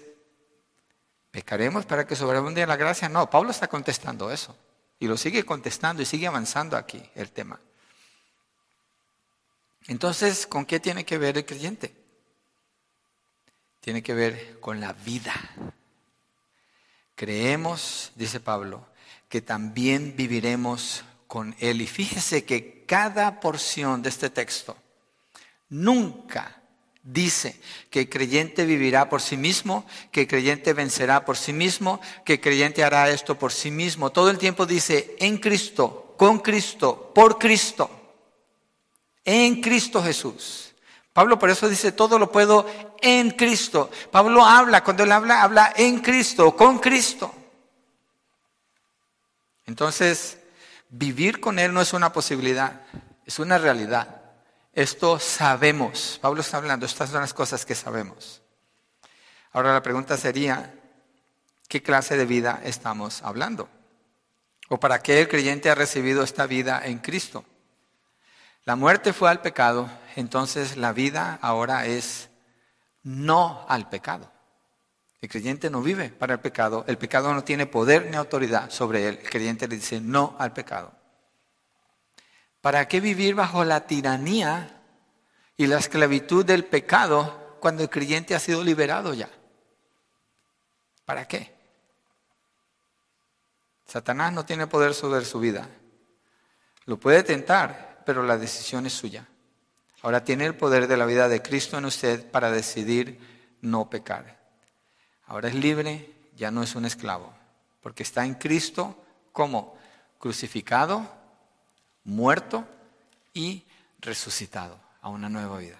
S1: ¿Pecaremos para que sobreabunde la gracia? No, Pablo está contestando eso. Y lo sigue contestando y sigue avanzando aquí el tema. Entonces, ¿con qué tiene que ver el creyente? Tiene que ver con la vida. Creemos, dice Pablo, que también viviremos con Él. Y fíjese que cada porción de este texto nunca dice que el creyente vivirá por sí mismo, que el creyente vencerá por sí mismo, que el creyente hará esto por sí mismo. Todo el tiempo dice en Cristo con Cristo, por Cristo, en Cristo Jesús. Pablo por eso dice, todo lo puedo en Cristo. Pablo habla, cuando él habla, habla en Cristo, con Cristo. Entonces, vivir con Él no es una posibilidad, es una realidad. Esto sabemos. Pablo está hablando, estas son las cosas que sabemos. Ahora la pregunta sería, ¿qué clase de vida estamos hablando? ¿O para qué el creyente ha recibido esta vida en Cristo? La muerte fue al pecado, entonces la vida ahora es no al pecado. El creyente no vive para el pecado, el pecado no tiene poder ni autoridad sobre él. El creyente le dice no al pecado. ¿Para qué vivir bajo la tiranía y la esclavitud del pecado cuando el creyente ha sido liberado ya? ¿Para qué? Satanás no tiene poder sobre su vida. Lo puede tentar, pero la decisión es suya. Ahora tiene el poder de la vida de Cristo en usted para decidir no pecar. Ahora es libre, ya no es un esclavo, porque está en Cristo como crucificado, muerto y resucitado a una nueva vida.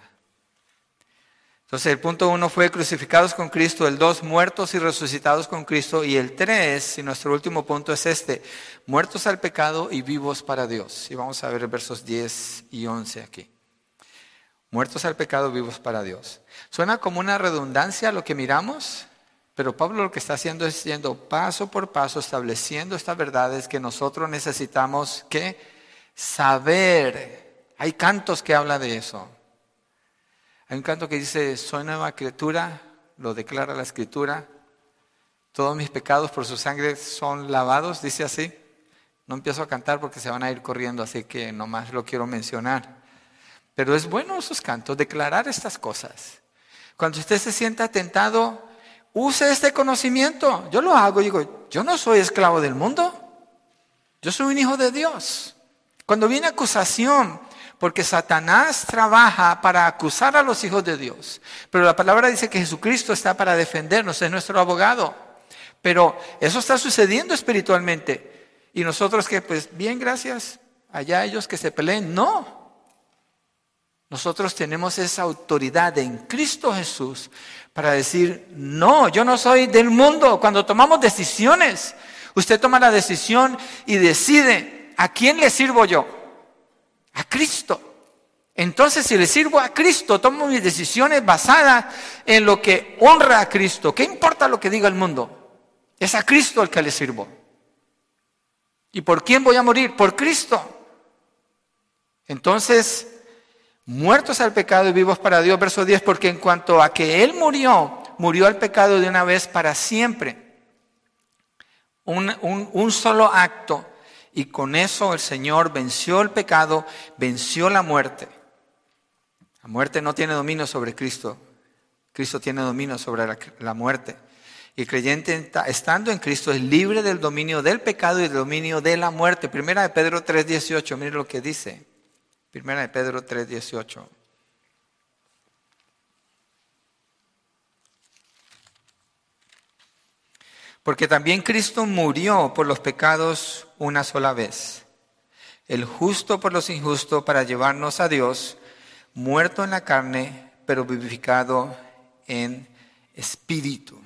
S1: Entonces el punto uno fue crucificados con Cristo, el dos muertos y resucitados con Cristo y el tres, y nuestro último punto es este, muertos al pecado y vivos para Dios. Y vamos a ver versos 10 y 11 aquí. Muertos al pecado, vivos para Dios. Suena como una redundancia lo que miramos, pero Pablo lo que está haciendo es yendo paso por paso, estableciendo estas verdades que nosotros necesitamos que saber. Hay cantos que hablan de eso. Hay un canto que dice, soy nueva criatura, lo declara la escritura, todos mis pecados por su sangre son lavados, dice así. No empiezo a cantar porque se van a ir corriendo, así que nomás lo quiero mencionar. Pero es bueno esos cantos, declarar estas cosas. Cuando usted se sienta tentado, use este conocimiento. Yo lo hago, digo, yo no soy esclavo del mundo, yo soy un hijo de Dios. Cuando viene acusación, porque Satanás trabaja para acusar a los hijos de Dios. Pero la palabra dice que Jesucristo está para defendernos, es nuestro abogado. Pero eso está sucediendo espiritualmente. Y nosotros que, pues, bien, gracias, allá ellos que se peleen. No. Nosotros tenemos esa autoridad en Cristo Jesús para decir, no, yo no soy del mundo. Cuando tomamos decisiones, usted toma la decisión y decide, ¿a quién le sirvo yo? a Cristo. Entonces, si le sirvo a Cristo, tomo mis decisiones basadas en lo que honra a Cristo. ¿Qué importa lo que diga el mundo? Es a Cristo el que le sirvo. ¿Y por quién voy a morir? Por Cristo. Entonces, muertos al pecado y vivos para Dios, verso 10, porque en cuanto a que Él murió, murió al pecado de una vez para siempre. Un, un solo acto y con eso el Señor venció el pecado, venció la muerte. La muerte no tiene dominio sobre Cristo. Cristo tiene dominio sobre la, muerte. Y el creyente estando en Cristo es libre del dominio del pecado y del dominio de la muerte. Primera de Pedro 3.18, mire lo que dice. Primera de Pedro 3.18. Porque también Cristo murió por los pecados una sola vez, el justo por los injustos para llevarnos a Dios, muerto en la carne, pero vivificado en espíritu,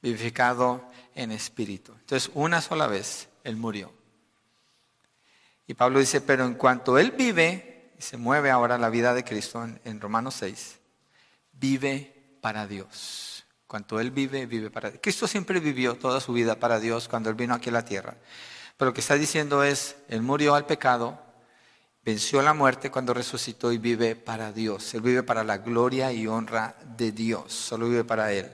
S1: vivificado en espíritu. Entonces, una sola vez Él murió. Y Pablo dice, pero en cuanto Él vive, y se mueve ahora la vida de Cristo en, en Romanos 6, vive para Dios. Cuando Él vive, vive para Dios. Cristo siempre vivió toda su vida para Dios cuando Él vino aquí a la tierra. Pero lo que está diciendo es, Él murió al pecado, venció la muerte cuando resucitó y vive para Dios. Él vive para la gloria y honra de Dios. Solo vive para Él.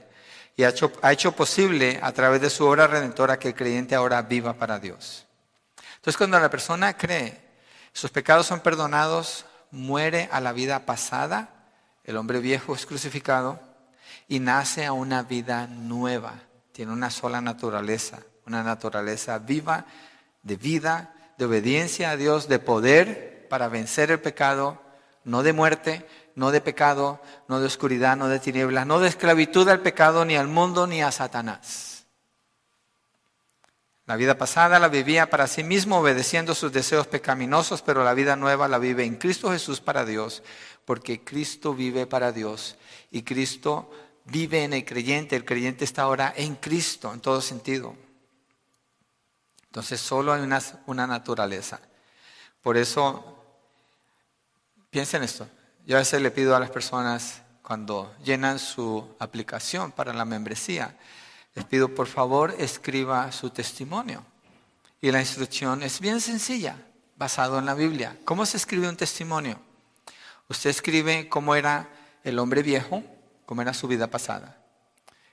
S1: Y ha hecho, ha hecho posible a través de su obra redentora que el creyente ahora viva para Dios. Entonces cuando la persona cree, sus pecados son perdonados, muere a la vida pasada, el hombre viejo es crucificado y nace a una vida nueva. Tiene una sola naturaleza, una naturaleza viva, de vida, de obediencia a Dios, de poder para vencer el pecado, no de muerte, no de pecado, no de oscuridad, no de tinieblas, no de esclavitud al pecado, ni al mundo, ni a Satanás. La vida pasada la vivía para sí mismo obedeciendo sus deseos pecaminosos, pero la vida nueva la vive en Cristo Jesús para Dios, porque Cristo vive para Dios y Cristo vive en el creyente. El creyente está ahora en Cristo en todo sentido. Entonces solo hay una, una naturaleza. Por eso, piensen esto. Yo a veces le pido a las personas cuando llenan su aplicación para la membresía, les pido por favor escriba su testimonio. Y la instrucción es bien sencilla, basado en la Biblia. ¿Cómo se escribe un testimonio? Usted escribe cómo era el hombre viejo, cómo era su vida pasada.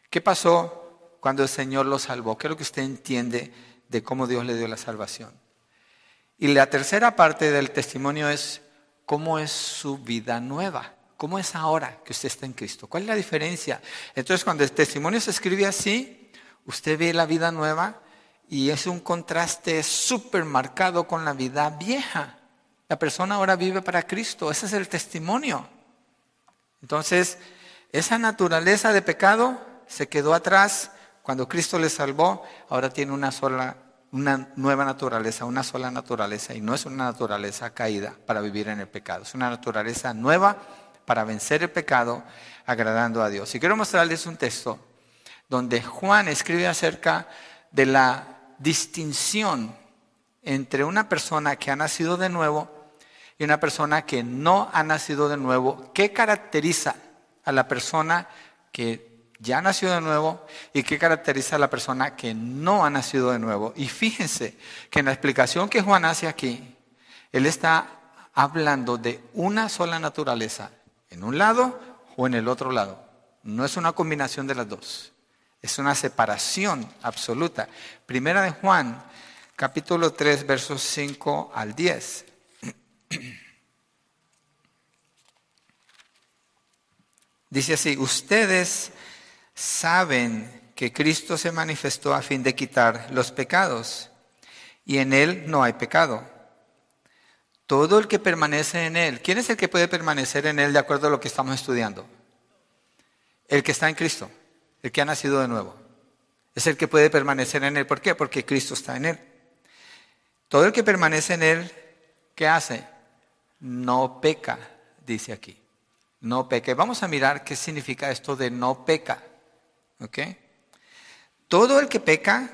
S1: ¿Qué pasó cuando el Señor lo salvó? ¿Qué es lo que usted entiende de cómo Dios le dio la salvación? Y la tercera parte del testimonio es cómo es su vida nueva. ¿Cómo es ahora que usted está en Cristo? ¿Cuál es la diferencia? Entonces, cuando el testimonio se escribe así, usted ve la vida nueva y es un contraste súper marcado con la vida vieja. La persona ahora vive para Cristo, ese es el testimonio. Entonces, esa naturaleza de pecado se quedó atrás cuando Cristo le salvó, ahora tiene una sola una nueva naturaleza, una sola naturaleza, y no es una naturaleza caída para vivir en el pecado, es una naturaleza nueva para vencer el pecado agradando a Dios. Y quiero mostrarles un texto donde Juan escribe acerca de la distinción entre una persona que ha nacido de nuevo y una persona que no ha nacido de nuevo. ¿Qué caracteriza a la persona que ya nació de nuevo y qué caracteriza a la persona que no ha nacido de nuevo? Y fíjense que en la explicación que Juan hace aquí, él está hablando de una sola naturaleza en un lado o en el otro lado. No es una combinación de las dos. Es una separación absoluta. Primera de Juan, capítulo 3, versos 5 al 10. Dice así, ustedes saben que Cristo se manifestó a fin de quitar los pecados y en Él no hay pecado. Todo el que permanece en Él. ¿Quién es el que puede permanecer en Él de acuerdo a lo que estamos estudiando? El que está en Cristo, el que ha nacido de nuevo. Es el que puede permanecer en Él. ¿Por qué? Porque Cristo está en Él. Todo el que permanece en Él, ¿qué hace? No peca, dice aquí. No peca. Vamos a mirar qué significa esto de no peca. ¿Ok? Todo el que peca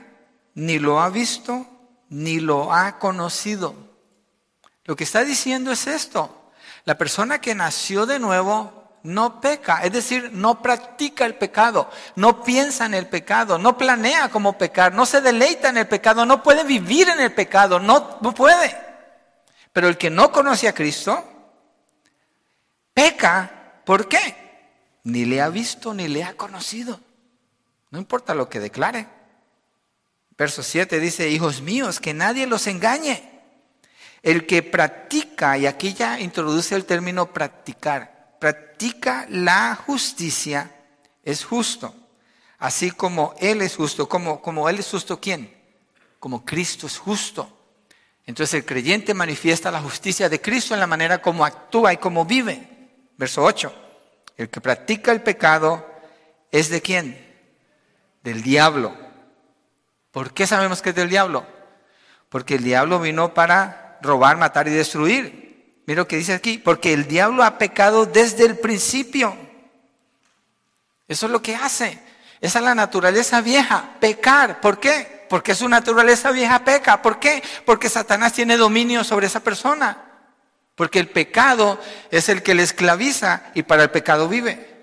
S1: ni lo ha visto ni lo ha conocido. Lo que está diciendo es esto. La persona que nació de nuevo no peca, es decir, no practica el pecado, no piensa en el pecado, no planea cómo pecar, no se deleita en el pecado, no puede vivir en el pecado, no, puede. Pero el que no conoce a Cristo, peca, ¿por qué? Ni le ha visto ni le ha conocido. No importa lo que declare. Verso 7 dice, hijos míos, que nadie los engañe. El que practica, y aquí ya introduce el término practicar, practica la justicia, es justo. Así como Él es justo, como, como Él es justo, ¿quién? Como Cristo es justo. Entonces el creyente manifiesta la justicia de Cristo en la manera como actúa y como vive. Verso 8. El que practica el pecado es de quién? Del diablo. ¿Por qué sabemos que es del diablo? Porque el diablo vino para robar, matar y destruir. Mira lo que dice aquí, porque el diablo ha pecado desde el principio. Eso es lo que hace. Esa es la naturaleza vieja, pecar. ¿Por qué? Porque su naturaleza vieja peca. ¿Por qué? Porque Satanás tiene dominio sobre esa persona. Porque el pecado es el que le esclaviza y para el pecado vive.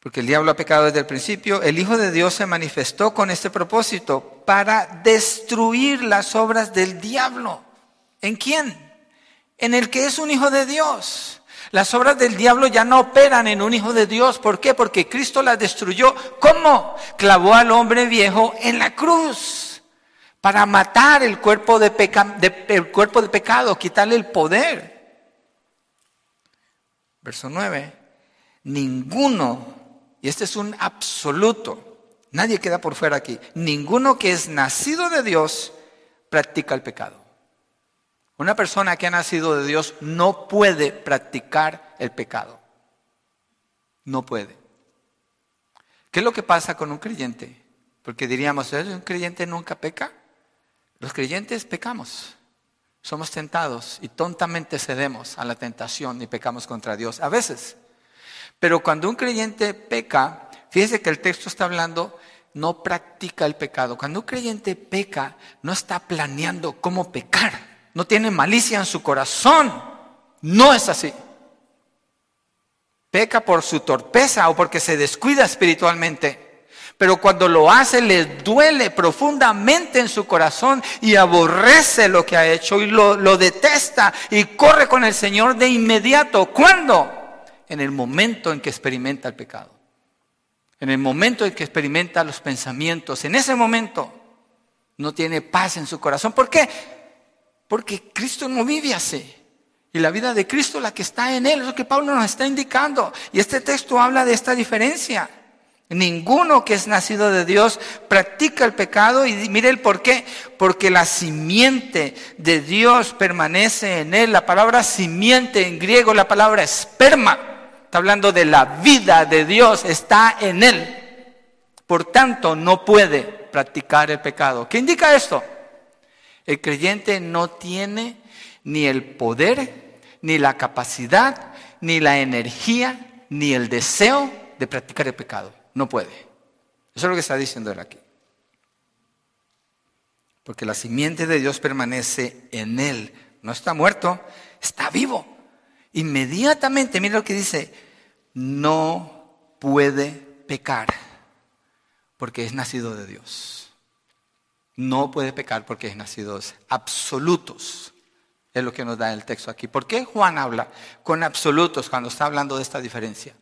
S1: porque el diablo ha pecado desde el principio, el Hijo de Dios se manifestó con este propósito para destruir las obras del diablo. ¿En quién? En el que es un Hijo de Dios. Las obras del diablo ya no operan en un Hijo de Dios. ¿Por qué? Porque Cristo las destruyó. ¿Cómo? Clavó al hombre viejo en la cruz para matar el cuerpo de, pecado, quitarle el poder. Verso 9. Ninguno y este es un absoluto. Nadie queda por fuera aquí. Ninguno que es nacido de Dios practica el pecado. Una persona que ha nacido de Dios no puede practicar el pecado. No puede. ¿Qué es lo que pasa con un creyente? Porque diríamos, ¿un creyente nunca peca? Los creyentes pecamos. Somos tentados y tontamente cedemos a la tentación y pecamos contra Dios. A veces. Pero cuando un creyente peca, fíjese que el texto está hablando, no practica el pecado. Cuando un creyente peca, no está planeando cómo pecar. No tiene malicia en su corazón. No es así. Peca por su torpeza o porque se descuida espiritualmente pero cuando lo hace le duele profundamente en su corazón y aborrece lo que ha hecho y lo, lo, detesta y corre con el Señor de inmediato. ¿Cuándo? En el momento en que experimenta el pecado. En el momento en que experimenta los pensamientos. En ese momento no tiene paz en su corazón. ¿Por qué? Porque Cristo no vive así. Y la vida de Cristo, la que está en Él, es lo que Pablo nos está indicando. Y este texto habla de esta diferencia. Ninguno que es nacido de Dios practica el pecado y mire el por qué. Porque la simiente de Dios permanece en él. La palabra simiente en griego, la palabra esperma, está hablando de la vida de Dios, está en él. Por tanto, no puede practicar el pecado. ¿Qué indica esto? El creyente no tiene ni el poder, ni la capacidad, ni la energía, ni el deseo de practicar el pecado. No puede. Eso es lo que está diciendo él aquí. Porque la simiente de Dios permanece en él. No está muerto, está vivo. Inmediatamente, mira lo que dice, no puede pecar porque es nacido de Dios. No puede pecar porque es nacido de Dios. Absolutos es lo que nos da el texto aquí. ¿Por qué Juan habla con absolutos cuando está hablando de esta diferencia?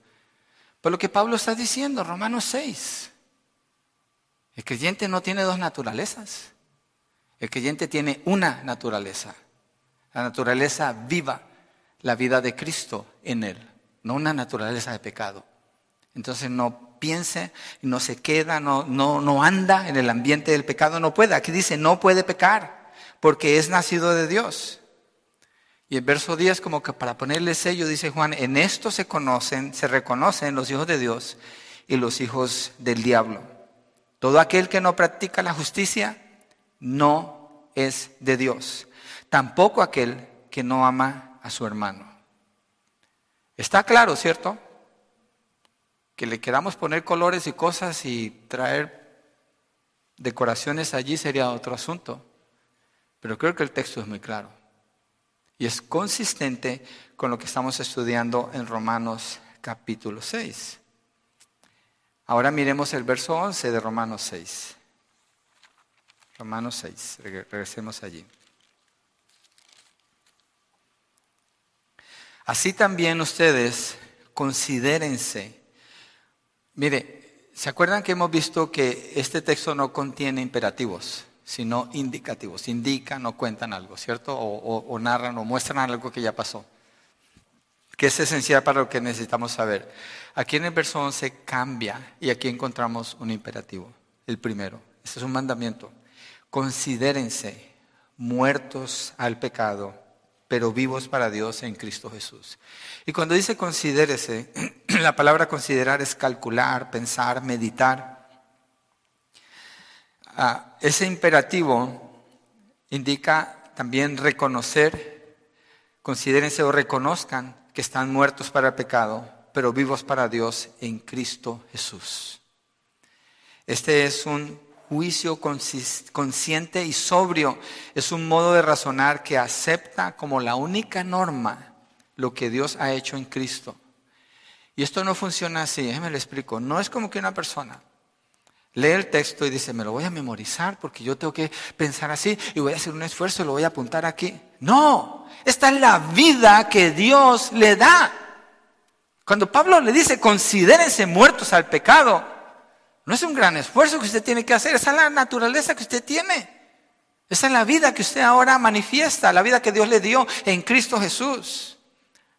S1: Por lo que Pablo está diciendo, Romanos 6. El creyente no tiene dos naturalezas. El creyente tiene una naturaleza. La naturaleza viva, la vida de Cristo en él, no una naturaleza de pecado. Entonces no piense, no se queda, no, no, no anda en el ambiente del pecado, no puede. Aquí dice, no puede pecar, porque es nacido de Dios. Y el verso 10, como que para ponerle sello, dice Juan, en esto se conocen, se reconocen los hijos de Dios y los hijos del diablo. Todo aquel que no practica la justicia no es de Dios. Tampoco aquel que no ama a su hermano. Está claro, ¿cierto? Que le queramos poner colores y cosas y traer decoraciones allí sería otro asunto. Pero creo que el texto es muy claro. Y es consistente con lo que estamos estudiando en Romanos capítulo 6. Ahora miremos el verso 11 de Romanos 6. Romanos 6, regresemos allí. Así también ustedes considérense. Mire, ¿se acuerdan que hemos visto que este texto no contiene imperativos? Sino indicativos. Indican o cuentan algo, ¿cierto? O, narran o muestran algo que ya pasó. Que es esencial para lo que necesitamos saber. Aquí en el verso 11 cambia y aquí encontramos un imperativo, el primero. Este es un mandamiento. Considérense muertos al pecado, pero vivos para Dios en Cristo Jesús. Y cuando dice considérese, la palabra considerar es calcular, pensar, meditar. Ah, ese imperativo indica también reconocer, considérense o reconozcan que están muertos para el pecado, pero vivos para Dios en Cristo Jesús. Este es un juicio consciente y sobrio, es un modo de razonar que acepta como la única norma lo que Dios ha hecho en Cristo. Y esto no funciona así, déjeme lo explico. No es como que una persona lee el texto y dice, me lo voy a memorizar porque yo tengo que pensar así y voy a hacer un esfuerzo y lo voy a apuntar aquí. No, esta es la vida que Dios le da. Cuando Pablo le dice, considérense muertos al pecado, no es un gran esfuerzo que usted tiene que hacer, esa es la naturaleza que usted tiene. Esa es la vida que usted ahora manifiesta, la vida que Dios le dio en Cristo Jesús.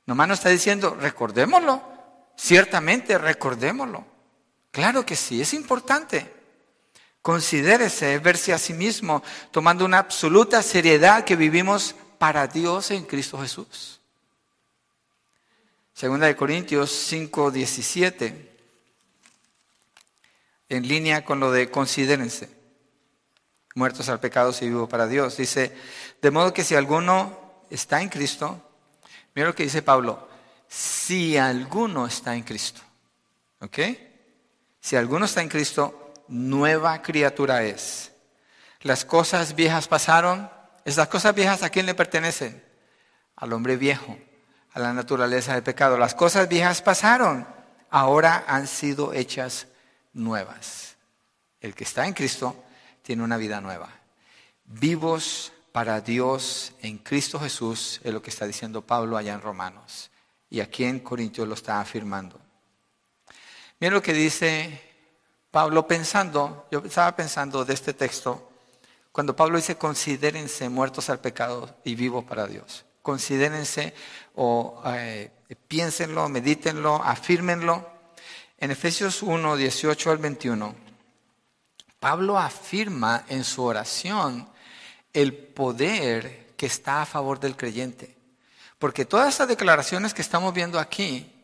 S1: Nomás nos está diciendo, recordémoslo, ciertamente recordémoslo. Claro que sí, es importante. Considérese, verse a sí mismo, tomando una absoluta seriedad que vivimos para Dios en Cristo Jesús. Segunda de Corintios 5, 17. en línea con lo de considérense, muertos al pecado y vivos para Dios. Dice, de modo que si alguno está en Cristo, mira lo que dice Pablo, si alguno está en Cristo, ¿ok? Si alguno está en Cristo, nueva criatura es. Las cosas viejas pasaron, esas cosas viejas a quién le pertenecen? Al hombre viejo, a la naturaleza del pecado. Las cosas viejas pasaron, ahora han sido hechas nuevas. El que está en Cristo tiene una vida nueva. Vivos para Dios en Cristo Jesús, es lo que está diciendo Pablo allá en Romanos. Y aquí en Corintios lo está afirmando. Miren lo que dice Pablo pensando, yo estaba pensando de este texto, cuando Pablo dice considérense muertos al pecado y vivos para Dios. Considérense o eh, piénsenlo, medítenlo, afírmenlo. En Efesios 1, 18 al 21, Pablo afirma en su oración el poder que está a favor del creyente. Porque todas estas declaraciones que estamos viendo aquí,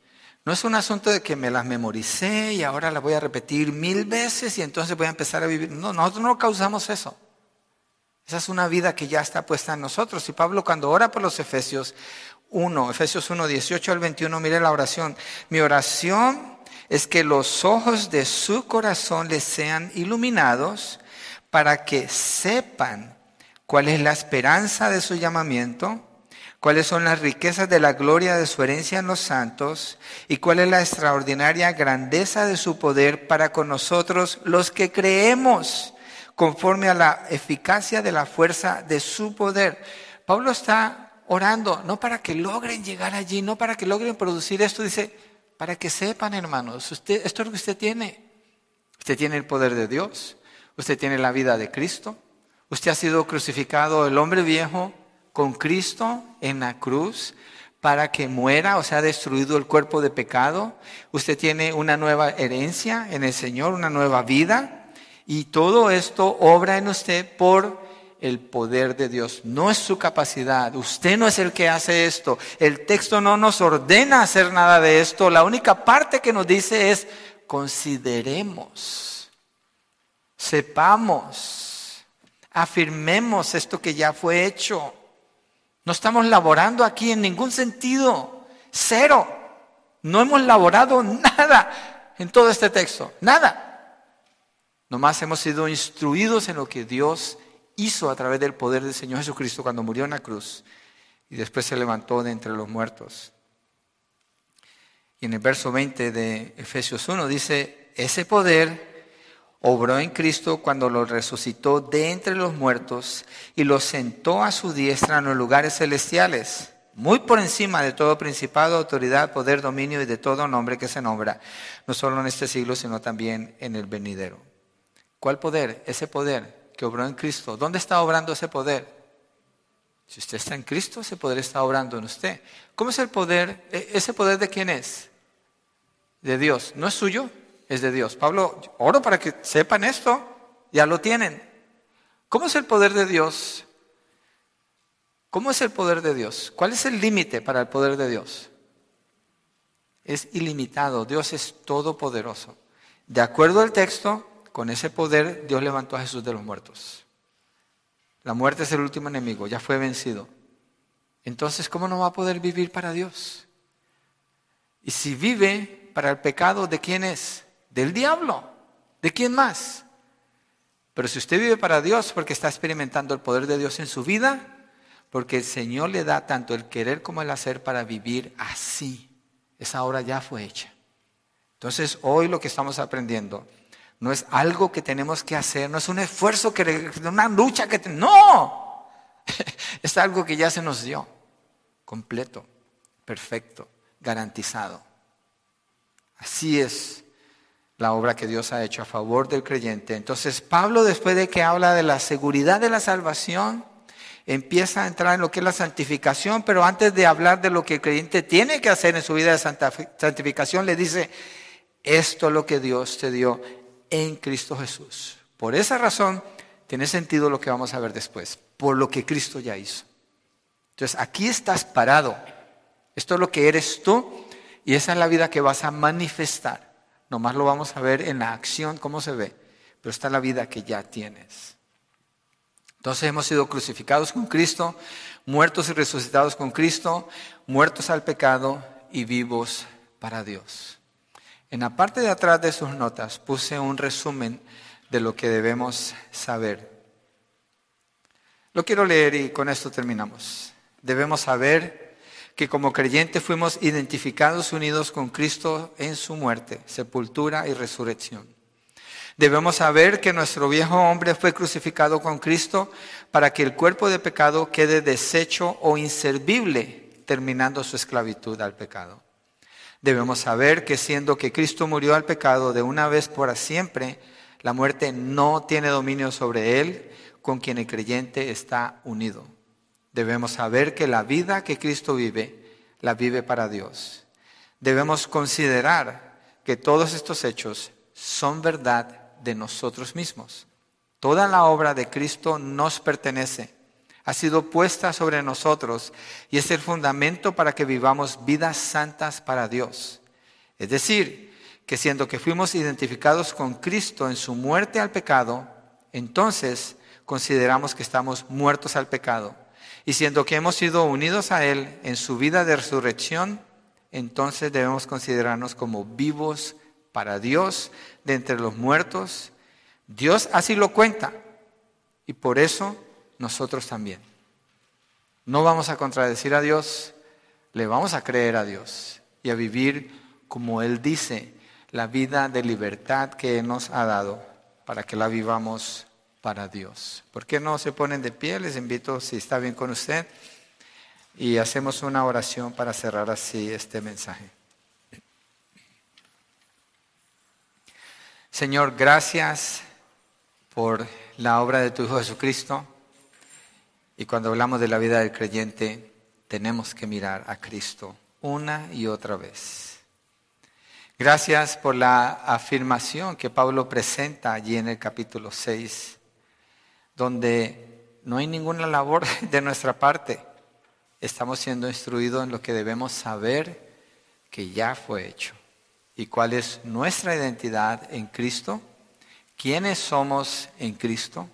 S1: no es un asunto de que me las memoricé y ahora las voy a repetir mil veces y entonces voy a empezar a vivir. No, nosotros no causamos eso. Esa es una vida que ya está puesta en nosotros. Y Pablo cuando ora por los Efesios 1, Efesios 1, 18 al 21, mire la oración. Mi oración es que los ojos de su corazón les sean iluminados para que sepan cuál es la esperanza de su llamamiento, cuáles son las riquezas de la gloria de su herencia en los santos y cuál es la extraordinaria grandeza de su poder para con nosotros los que creemos conforme a la eficacia de la fuerza de su poder. Pablo está orando, no para que logren llegar allí, no para que logren producir esto, dice, para que sepan, hermanos, usted, esto es lo que usted tiene. Usted tiene el poder de Dios, usted tiene la vida de Cristo, usted ha sido crucificado, el hombre viejo, con Cristo en la cruz para que muera, o sea, destruido el cuerpo de pecado. Usted tiene una nueva herencia en el Señor, una nueva vida. Y todo esto obra en usted por el poder de Dios. No es su capacidad. Usted no es el que hace esto. El texto no nos ordena hacer nada de esto. La única parte que nos dice es consideremos, sepamos, afirmemos esto que ya fue hecho. No estamos laborando aquí en ningún sentido. Cero. No hemos laborado nada en todo este texto. Nada. Nomás hemos sido instruidos en lo que Dios hizo a través del poder del Señor Jesucristo cuando murió en la cruz y después se levantó de entre los muertos. Y en el verso 20 de Efesios 1 dice, ese poder obró en Cristo cuando lo resucitó de entre los muertos y lo sentó a su diestra en los lugares celestiales, muy por encima de todo principado, autoridad, poder, dominio y de todo nombre que se nombra, no solo en este siglo, sino también en el venidero. ¿Cuál poder? Ese poder que obró en Cristo. ¿Dónde está obrando ese poder? Si usted está en Cristo, ese poder está obrando en usted. ¿Cómo es el poder? ¿E-, ¿Ese poder de quién es? De Dios. ¿No es suyo? Es de Dios. Pablo, oro para que sepan esto. Ya lo tienen. ¿Cómo es el poder de Dios? ¿Cómo es el poder de Dios? ¿Cuál es el límite para el poder de Dios? Es ilimitado. Dios es todopoderoso. De acuerdo al texto, con ese poder Dios levantó a Jesús de los muertos. La muerte es el último enemigo, ya fue vencido. Entonces, ¿cómo no va a poder vivir para Dios? Y si vive para el pecado, ¿de quién es? Del diablo. ¿De quién más? Pero si usted vive para Dios porque está experimentando el poder de Dios en su vida, porque el Señor le da tanto el querer como el hacer para vivir así. Esa hora ya fue hecha. Entonces, hoy lo que estamos aprendiendo no es algo que tenemos que hacer, no es un esfuerzo, que, una lucha que... no, es algo que ya se nos dio, completo, perfecto, garantizado. Así es la obra que Dios ha hecho a favor del creyente. Entonces Pablo, después de que habla de la seguridad de la salvación, empieza a entrar en lo que es la santificación, pero antes de hablar de lo que el creyente tiene que hacer en su vida de santificación, le dice, esto es lo que Dios te dio en Cristo Jesús. Por esa razón tiene sentido lo que vamos a ver después, por lo que Cristo ya hizo. Entonces, aquí estás parado. Esto es lo que eres tú y esa es la vida que vas a manifestar. Nomás lo vamos a ver en la acción, cómo se ve. Pero está la vida que ya tienes. Entonces hemos sido crucificados con Cristo, muertos y resucitados con Cristo, muertos al pecado y vivos para Dios. En la parte de atrás de sus notas puse un resumen de lo que debemos saber. Lo quiero leer y con esto terminamos. Debemos saber que como creyentes fuimos identificados unidos con Cristo en su muerte, sepultura y resurrección. Debemos saber que nuestro viejo hombre fue crucificado con Cristo para que el cuerpo de pecado quede deshecho o inservible, terminando su esclavitud al pecado. Debemos saber que siendo que Cristo murió al pecado de una vez por siempre, la muerte no tiene dominio sobre él, con quien el creyente está unido. Debemos saber que la vida que Cristo vive, la vive para Dios. Debemos considerar que todos estos hechos son verdad de nosotros mismos. Toda la obra de Cristo nos pertenece, ha sido puesta sobre nosotros y es el fundamento para que vivamos vidas santas para Dios. Es decir, que siendo que fuimos identificados con Cristo en su muerte al pecado, entonces consideramos que estamos muertos al pecado. Y siendo que hemos sido unidos a Él en su vida de resurrección, entonces debemos considerarnos como vivos para Dios de entre los muertos. Dios así lo cuenta. Y por eso nosotros también. No vamos a contradecir a Dios, le vamos a creer a Dios y a vivir como Él dice, la vida de libertad que nos ha dado para que la vivamos para Dios. ¿Por qué no se ponen de pie? Les invito, si está bien con usted, y hacemos una oración para cerrar así este mensaje. Señor, gracias por la obra de tu Hijo Jesucristo. Y cuando hablamos de la vida del creyente, tenemos que mirar a Cristo una y otra vez. Gracias por la afirmación que Pablo presenta allí en el capítulo 6, donde no hay ninguna labor de nuestra parte. Estamos siendo instruidos en lo que debemos saber que ya fue hecho y cuál es nuestra identidad en Cristo, quiénes somos en Cristo,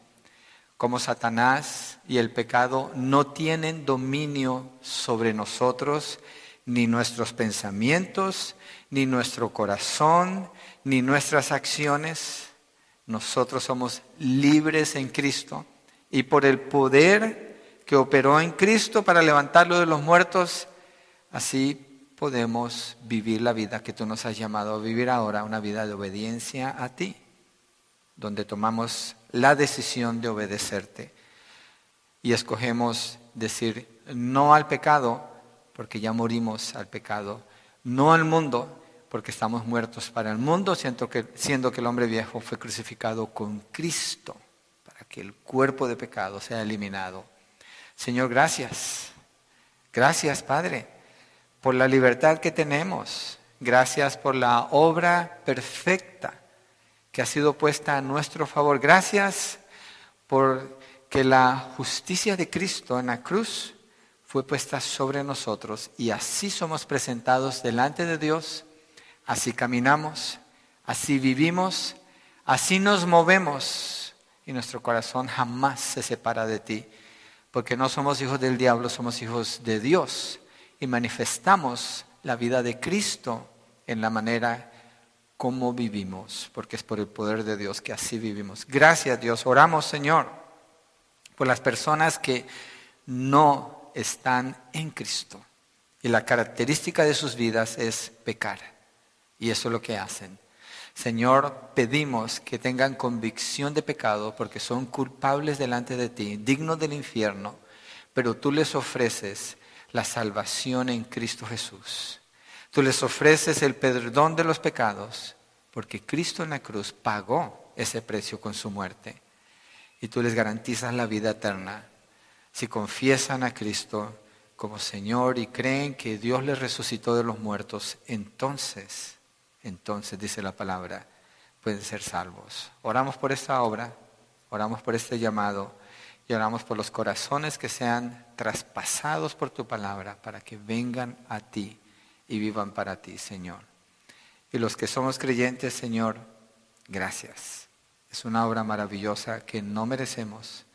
S1: como Satanás y el pecado no tienen dominio sobre nosotros, ni nuestros pensamientos, ni nuestro corazón, ni nuestras acciones. Nosotros somos libres en Cristo y por el poder que operó en Cristo para levantarlo de los muertos, así podemos vivir la vida que tú nos has llamado a vivir ahora, una vida de obediencia a ti, donde tomamos la decisión de obedecerte. Y escogemos decir no al pecado, porque ya morimos al pecado, no al mundo, porque estamos muertos para el mundo, siendo que, siendo que el hombre viejo fue crucificado con Cristo, para que el cuerpo de pecado sea eliminado. Señor, gracias. Gracias, Padre por la libertad que tenemos. Gracias por la obra perfecta que ha sido puesta a nuestro favor. Gracias por que la justicia de Cristo en la cruz fue puesta sobre nosotros y así somos presentados delante de Dios, así caminamos, así vivimos, así nos movemos y nuestro corazón jamás se separa de ti, porque no somos hijos del diablo, somos hijos de Dios y manifestamos la vida de Cristo en la manera como vivimos, porque es por el poder de Dios que así vivimos. Gracias Dios. Oramos Señor por las personas que no están en Cristo. Y la característica de sus vidas es pecar. Y eso es lo que hacen. Señor, pedimos que tengan convicción de pecado porque son culpables delante de ti, dignos del infierno, pero tú les ofreces la salvación en Cristo Jesús. Tú les ofreces el perdón de los pecados porque Cristo en la cruz pagó ese precio con su muerte. Y tú les garantizas la vida eterna si confiesan a Cristo como Señor y creen que Dios les resucitó de los muertos, entonces, entonces dice la palabra, pueden ser salvos. Oramos por esta obra, oramos por este llamado y oramos por los corazones que sean traspasados por tu palabra para que vengan a ti y vivan para ti, Señor. Y los que somos creyentes, Señor, gracias. Es una obra maravillosa que no merecemos.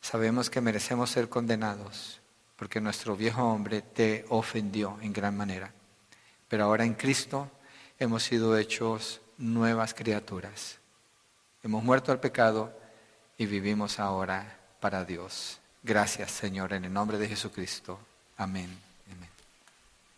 S1: Sabemos que merecemos ser condenados porque nuestro viejo hombre te ofendió en gran manera. Pero ahora en Cristo hemos sido hechos nuevas criaturas. Hemos muerto al pecado y vivimos ahora para Dios. Gracias, Señor, en el nombre de Jesucristo. Amén.